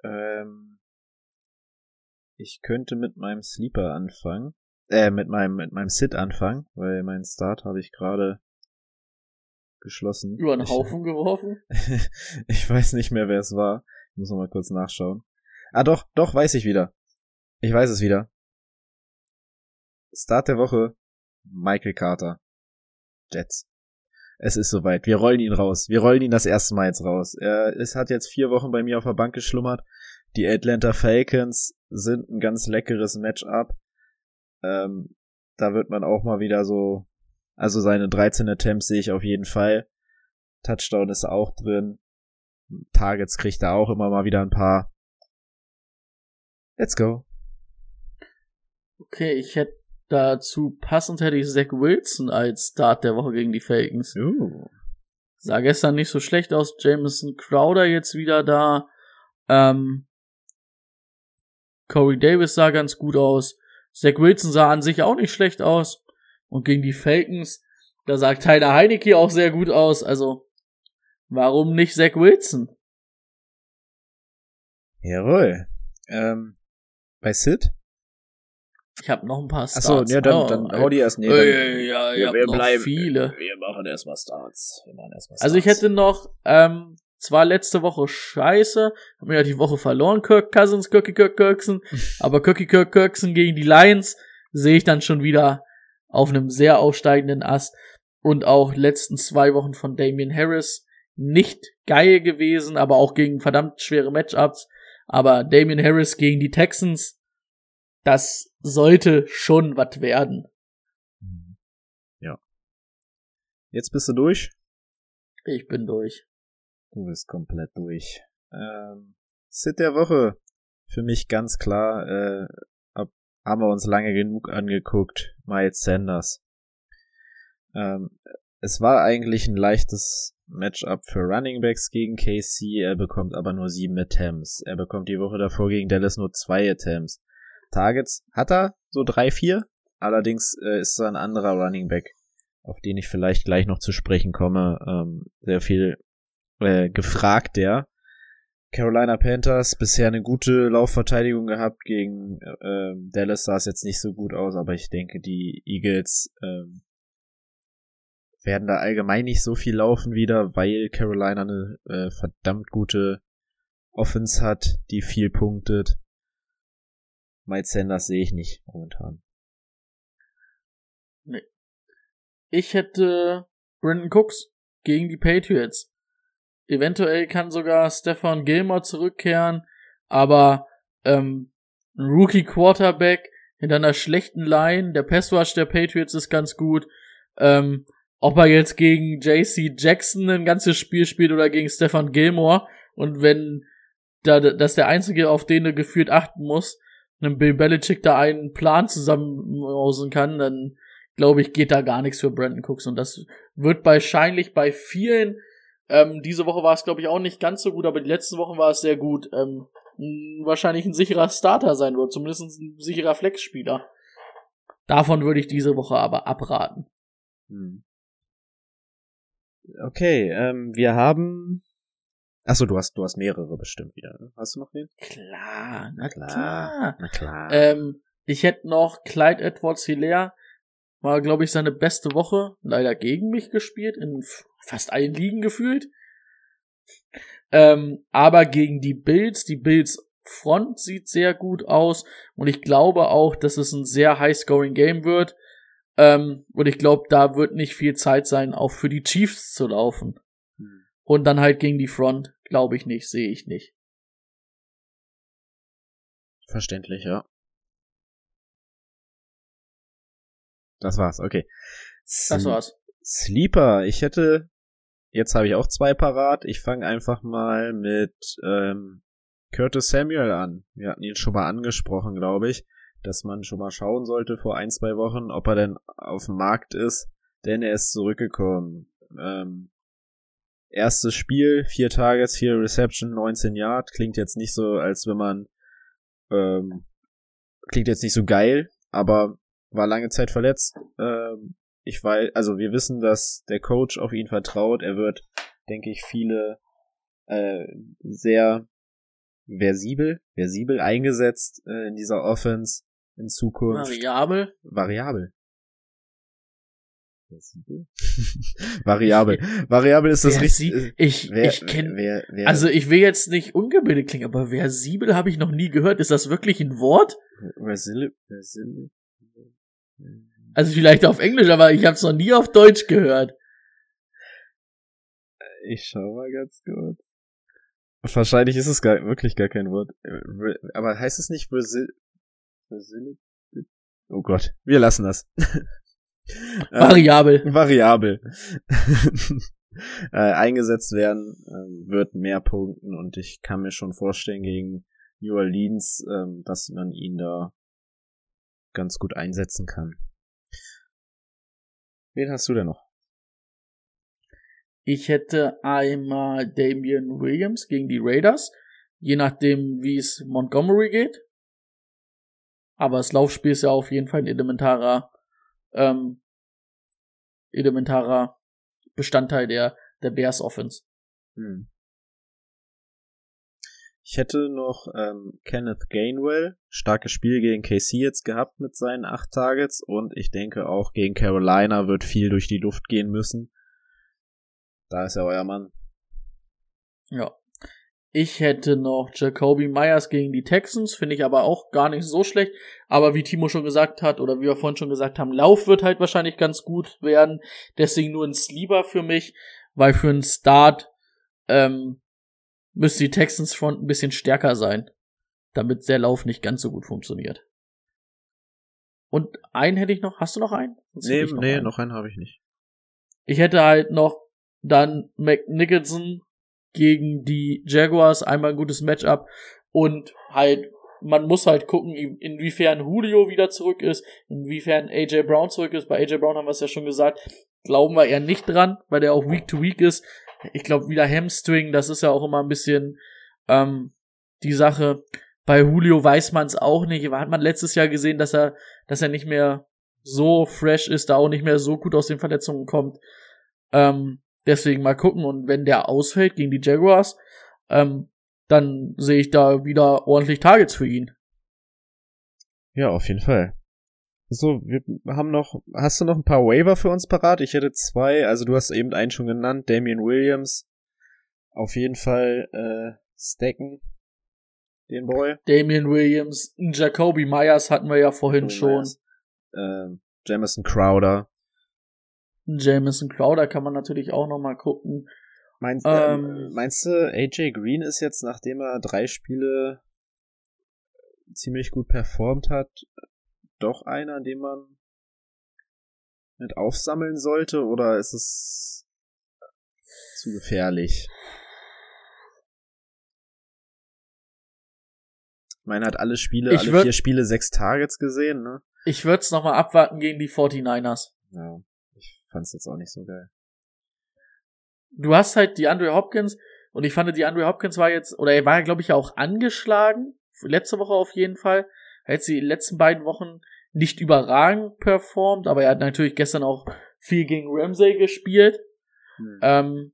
S1: Ähm, ich könnte mit meinem Sleeper anfangen. Äh, mit meinem, mit meinem Sit anfangen, weil meinen Start habe ich gerade geschlossen.
S2: Über
S1: Ich-
S2: Haufen geworfen? (laughs)
S1: ich weiß nicht mehr, wer es war. Ich muss noch mal kurz nachschauen. Ah, doch, doch, weiß ich wieder. Ich weiß es wieder. Start der Woche. Michael Carter. Jets. Es ist soweit. Wir rollen ihn raus. Wir rollen ihn das erste Mal jetzt raus. Er es hat jetzt vier Wochen bei mir auf der Bank geschlummert. Die Atlanta Falcons sind ein ganz leckeres Matchup. Ähm, da wird man auch mal wieder so, also seine 13 Attempts sehe ich auf jeden Fall. Touchdown ist auch drin. Targets kriegt er auch immer mal wieder ein paar. Let's go.
S2: Okay, ich hätte dazu passend hätte ich Zach Wilson als Start der Woche gegen die Falcons.
S1: Uh.
S2: Sah gestern nicht so schlecht aus. Jameson Crowder jetzt wieder da. Ähm, Corey Davis sah ganz gut aus. Zach Wilson sah an sich auch nicht schlecht aus. Und gegen die Falcons, da sah Tyler Heinecke auch sehr gut aus. Also, warum nicht Zach Wilson?
S1: Jawohl. Ähm, bei Sid?
S2: Ich habe noch ein paar Starts.
S1: Achso, ja, dann,
S2: Oh,
S1: dann hau die erst. Nee,
S2: Ey,
S1: dann,
S2: ja, ich hab noch viele.
S1: Wir machen erstmal Starts. Wir machen erstmal Starts.
S2: Also ich hätte noch, ähm, zwar letzte Woche scheiße, hab mir ja die Woche verloren, Kirk Cousins, Kirky Kirk Kirksen, (laughs) aber Kirky Kirk Kirksen gegen die Lions sehe ich dann schon wieder auf einem sehr aufsteigenden Ast und auch letzten zwei Wochen von Damian Harris nicht geil gewesen, aber auch gegen verdammt schwere Matchups, aber Damian Harris gegen die Texans, das sollte schon was werden.
S1: Ja. Jetzt bist du durch?
S2: Ich bin durch.
S1: Du bist komplett durch. Ähm, Sit der Woche. Für mich ganz klar, äh, ab, haben wir uns lange genug angeguckt. Miles Sanders. Ähm, es war eigentlich ein leichtes Matchup für Running Backs gegen KC. Er bekommt aber nur sieben Attempts. Er bekommt die Woche davor gegen Dallas nur zwei Attempts. Targets hat er, so drei, vier. Allerdings äh, ist er ein anderer Running Back, auf den ich vielleicht gleich noch zu sprechen komme. Ähm, sehr viel äh, gefragt, der. Carolina Panthers bisher eine gute Laufverteidigung gehabt gegen äh, Dallas sah es jetzt nicht so gut aus, aber ich denke, die Eagles ähm, werden da allgemein nicht so viel laufen wieder, weil Carolina eine äh, verdammt gute Offense hat, die viel punktet. Miles Sanders sehe ich nicht momentan.
S2: Ich hätte Brandon Cooks gegen die Patriots. Eventuell kann sogar Stefan Gilmore zurückkehren, aber ähm, ein Rookie Quarterback hinter einer schlechten Line, der Passrush der Patriots ist ganz gut. Ähm, ob er jetzt gegen JC Jackson ein ganzes Spiel spielt oder gegen Stefan Gilmore und wenn da das der einzige, auf den du gefühlt achten muss, wenn Bill Belichick da einen Plan zusammenhausen kann, dann glaube ich, geht da gar nichts für Brandon Cooks. Und das wird wahrscheinlich bei vielen, ähm, diese Woche war es, glaube ich, auch nicht ganz so gut, aber die letzten Wochen war es sehr gut, ähm, wahrscheinlich ein sicherer Starter sein wird, zumindest ein sicherer Flexspieler. Davon würde ich diese Woche aber abraten.
S1: Hm. Okay, ähm, wir haben. Achso, du hast, du hast mehrere bestimmt wieder. ne? Hast du noch wen?
S2: Klar, na
S1: Klar.
S2: klar.
S1: Na klar.
S2: Ähm, ich hätte noch Clyde Edwards Hilaire. War, glaube ich, seine beste Woche. Leider gegen mich gespielt, in fast allen Ligen gefühlt. Ähm, aber gegen die Bills, die Bills Front sieht sehr gut aus und ich glaube auch, dass es ein sehr high-scoring Game wird. Ähm, und ich glaube, da wird nicht viel Zeit sein, auch für die Chiefs zu laufen. Und dann halt gegen die Front, glaube ich nicht, sehe ich nicht.
S1: Verständlich, ja. Das war's, okay.
S2: Das war's.
S1: Sleeper, ich hätte, jetzt habe ich auch zwei parat. Ich fange einfach mal mit ähm, Curtis Samuel an. Wir hatten ihn schon mal angesprochen, glaube ich, dass man schon mal schauen sollte vor ein, zwei Wochen, ob er denn auf dem Markt ist, denn er ist zurückgekommen. Ähm, erstes Spiel, vier Tages, vier Reception, 19 Yard, klingt jetzt nicht so, als wenn man ähm, klingt jetzt nicht so geil, aber war lange Zeit verletzt. Ähm, ich weiß, also wir wissen, dass der Coach auf ihn vertraut. Er wird, denke ich, viele äh, sehr versibel, versibel eingesetzt äh, in dieser Offense in Zukunft.
S2: Variabel.
S1: Variabel. (laughs) Variabel. Variabel ist das
S2: richtig. Ich, wer, ich kenne. Also ich will jetzt nicht ungebildet klingen, aber versibel habe ich noch nie gehört. Ist das wirklich ein Wort? Versibel. Also vielleicht auf Englisch, aber ich habe es noch nie auf Deutsch gehört.
S1: Ich schau mal ganz kurz. Wahrscheinlich ist es gar, wirklich gar kein Wort. Aber heißt es nicht Brasil? Brasil? Oh Gott, wir lassen das. (laughs)
S2: Variabel.
S1: Ähm, variabel. (laughs) äh, eingesetzt werden äh, wird mehr punkten und ich kann mir schon vorstellen gegen New Orleans, äh, dass man ihn da ganz gut einsetzen kann. Wen hast du denn noch?
S2: Ich hätte einmal Damian Williams gegen die Raiders, je nachdem, wie es Montgomery geht. Aber das Laufspiel ist ja auf jeden Fall ein elementarer, ähm, elementarer Bestandteil der, der Bears Offense. Hm.
S1: Ich hätte noch ähm, Kenneth Gainwell, starkes Spiel gegen KC jetzt gehabt mit seinen acht Targets und ich denke auch gegen Carolina wird viel durch die Luft gehen müssen. Da ist ja euer Mann.
S2: Ja. Ich hätte noch Jacoby Myers gegen die Texans, finde ich aber auch gar nicht so schlecht. Aber wie Timo schon gesagt hat, oder wie wir vorhin schon gesagt haben, Lauf wird halt wahrscheinlich ganz gut werden. Deswegen nur ein Sleeper für mich, weil für einen Start ähm, müsste die Texans Front ein bisschen stärker sein, damit der Lauf nicht ganz so gut funktioniert. Und einen hätte ich noch. Hast du noch einen?
S1: Sonst nee, noch nee, einen. noch einen habe ich nicht.
S2: Ich hätte halt noch dann McNicholson gegen die Jaguars, einmal ein gutes Matchup und halt, man muss halt gucken, inwiefern Julio wieder zurück ist, inwiefern AJ Brown zurück ist. Bei AJ Brown haben wir es ja schon gesagt, glauben wir eher nicht dran, weil der auch Week to Week ist. Ich glaube, wieder Hamstring, das ist ja auch immer ein bisschen ähm, die Sache. Bei Julio weiß man es auch nicht. Hat man letztes Jahr gesehen, dass er, dass er nicht mehr so fresh ist, da auch nicht mehr so gut aus den Verletzungen kommt. Ähm, Deswegen mal gucken und wenn der ausfällt gegen die Jaguars, ähm, dann sehe ich da wieder ordentlich Targets für ihn.
S1: Ja, auf jeden Fall. So, wir haben noch, hast du noch ein paar Waiver für uns parat? Ich hätte zwei, also du hast eben einen schon genannt, Damian Williams. Auf jeden Fall äh, stacken den Boy.
S2: Damian Williams, Jacoby Myers hatten wir ja vorhin Jacoby schon. Myers.
S1: Äh, Jamison Crowder.
S2: Jameson Crowder kann man natürlich auch noch mal gucken.
S1: Meinst, ähm, ähm, meinst du, AJ Green ist jetzt, nachdem er drei Spiele ziemlich gut performt hat, doch einer, den man mit aufsammeln sollte, oder ist es zu gefährlich? Ich meine, hat alle Spiele, ich alle vier Spiele sechs Targets gesehen, ne?
S2: Ich würde es nochmal abwarten gegen die 49ers.
S1: Ja fand es jetzt auch nicht so geil.
S2: Du hast halt die Andre Hopkins und ich fand, die Andre Hopkins war jetzt, oder er war ja, glaube ich, ja auch angeschlagen. Letzte Woche auf jeden Fall. Er hat die letzten beiden Wochen nicht überragend performt, aber er hat natürlich gestern auch viel gegen Ramsey gespielt. Hm. Ähm,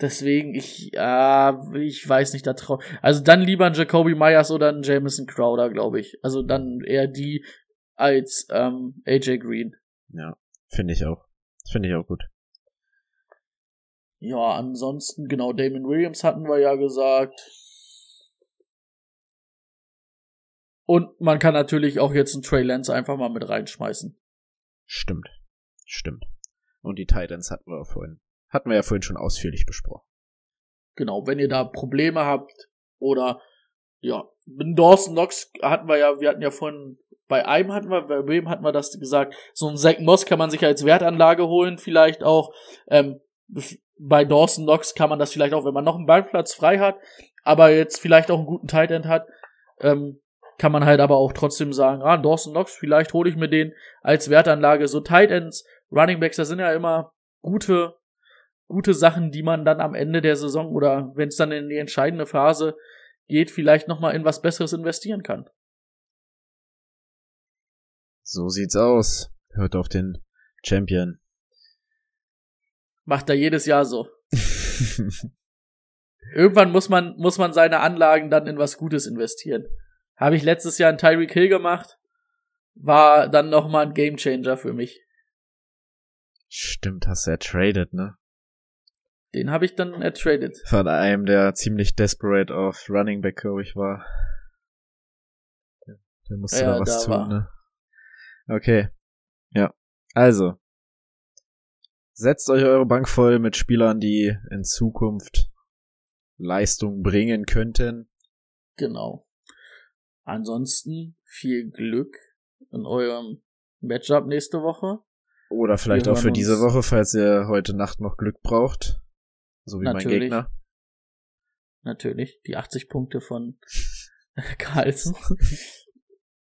S2: deswegen, ich, äh, ich weiß nicht, da trau. Also dann lieber ein Jacoby Myers oder ein Jameson Crowder, glaube ich. Also dann eher die als ähm, AJ Green.
S1: Ja, finde ich auch. Finde ich auch gut.
S2: Ja, ansonsten, genau, Damon Williams hatten wir ja gesagt. Und man kann natürlich auch jetzt einen Trey Lance einfach mal mit reinschmeißen.
S1: Stimmt. Stimmt. Und die Titans hatten wir vorhin. Hatten wir ja vorhin schon ausführlich besprochen.
S2: Genau, wenn ihr da Probleme habt oder ja, mit Dawson Knox hatten wir ja, wir hatten ja vorhin bei einem hatten wir, bei wem hatten wir das gesagt? So ein Zack Moss kann man sich als Wertanlage holen, vielleicht auch. Ähm, bei Dawson Knox kann man das vielleicht auch, wenn man noch einen Ballplatz frei hat, aber jetzt vielleicht auch einen guten Tight End hat, ähm, kann man halt aber auch trotzdem sagen, ah, Dawson Knox, vielleicht hole ich mir den als Wertanlage. So Tight Ends, Running Backs, das sind ja immer gute, gute Sachen, die man dann am Ende der Saison oder wenn es dann in die entscheidende Phase geht, vielleicht nochmal in was Besseres investieren kann.
S1: So sieht's aus. Hört auf den Champion.
S2: Macht er jedes Jahr so. (laughs) Irgendwann muss man, muss man seine Anlagen dann in was Gutes investieren. Habe ich letztes Jahr in Tyreek Hill gemacht. War dann nochmal ein Gamechanger für mich.
S1: Stimmt, hast du ertradet, ne?
S2: Den habe ich dann ertradet.
S1: Von einem, der ziemlich desperate auf Running Back, glaube ich, war. Der musste
S2: Ja,
S1: da was
S2: da
S1: tun,
S2: war.
S1: ne? Okay. Ja. Also. Setzt euch eure Bank voll mit Spielern, die in Zukunft Leistung bringen könnten.
S2: Genau. Ansonsten viel Glück in eurem Matchup nächste Woche.
S1: Oder vielleicht auch für diese Woche, falls ihr heute Nacht noch Glück braucht. So wie mein
S2: Natürlich.
S1: Gegner.
S2: Natürlich. Die 80 Punkte von (laughs) Carlsen. (laughs)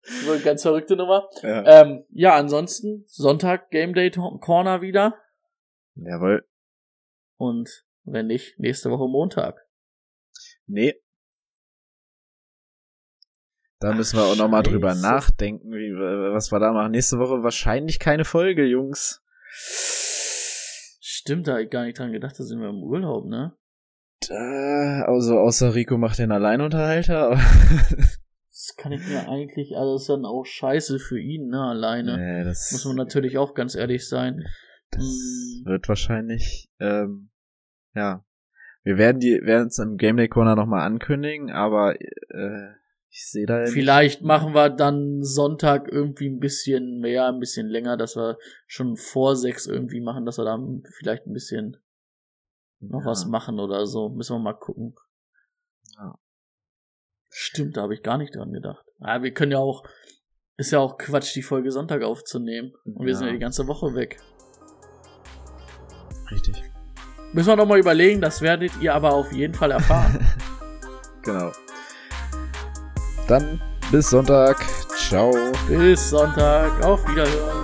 S2: so eine ganz verrückte Nummer.
S1: Ja.
S2: Ähm, ja, ansonsten Sonntag Game Day Corner wieder.
S1: Jawohl.
S2: Und wenn nicht, nächste Woche Montag.
S1: Nee. Da müssen wir auch nochmal drüber nachdenken, wie, was wir da machen. Nächste Woche wahrscheinlich keine Folge, Jungs.
S2: Stimmt, da hab ich gar nicht dran gedacht, da sind wir im Urlaub, ne?
S1: Da, also außer Rico macht den Alleinunterhalter. (laughs)
S2: Das kann ich mir eigentlich, also ist dann auch scheiße für ihn, ne, alleine.
S1: nee, das,
S2: Muss man natürlich auch ganz ehrlich sein.
S1: das
S2: Mm.
S1: wird wahrscheinlich, ähm, ja. Wir werden die, werden es im Game Day Corner nochmal ankündigen, aber äh, ich sehe da
S2: Vielleicht machen wir dann Sonntag irgendwie ein bisschen mehr, ein bisschen länger, dass wir schon vor sechs irgendwie machen, dass wir dann vielleicht ein bisschen noch
S1: Ja.
S2: was machen oder so. Müssen wir mal gucken.
S1: Ja.
S2: Stimmt, da habe ich gar nicht dran gedacht. Ja, wir können ja auch, ist ja auch Quatsch, die Folge Sonntag aufzunehmen. Und wir sind ja
S1: Ja.
S2: die ganze Woche weg.
S1: Richtig.
S2: Müssen wir noch mal überlegen, das werdet ihr aber auf jeden Fall erfahren. (laughs)
S1: Genau. Dann bis Sonntag. Ciao.
S2: Bis Sonntag, auf Wiederhören.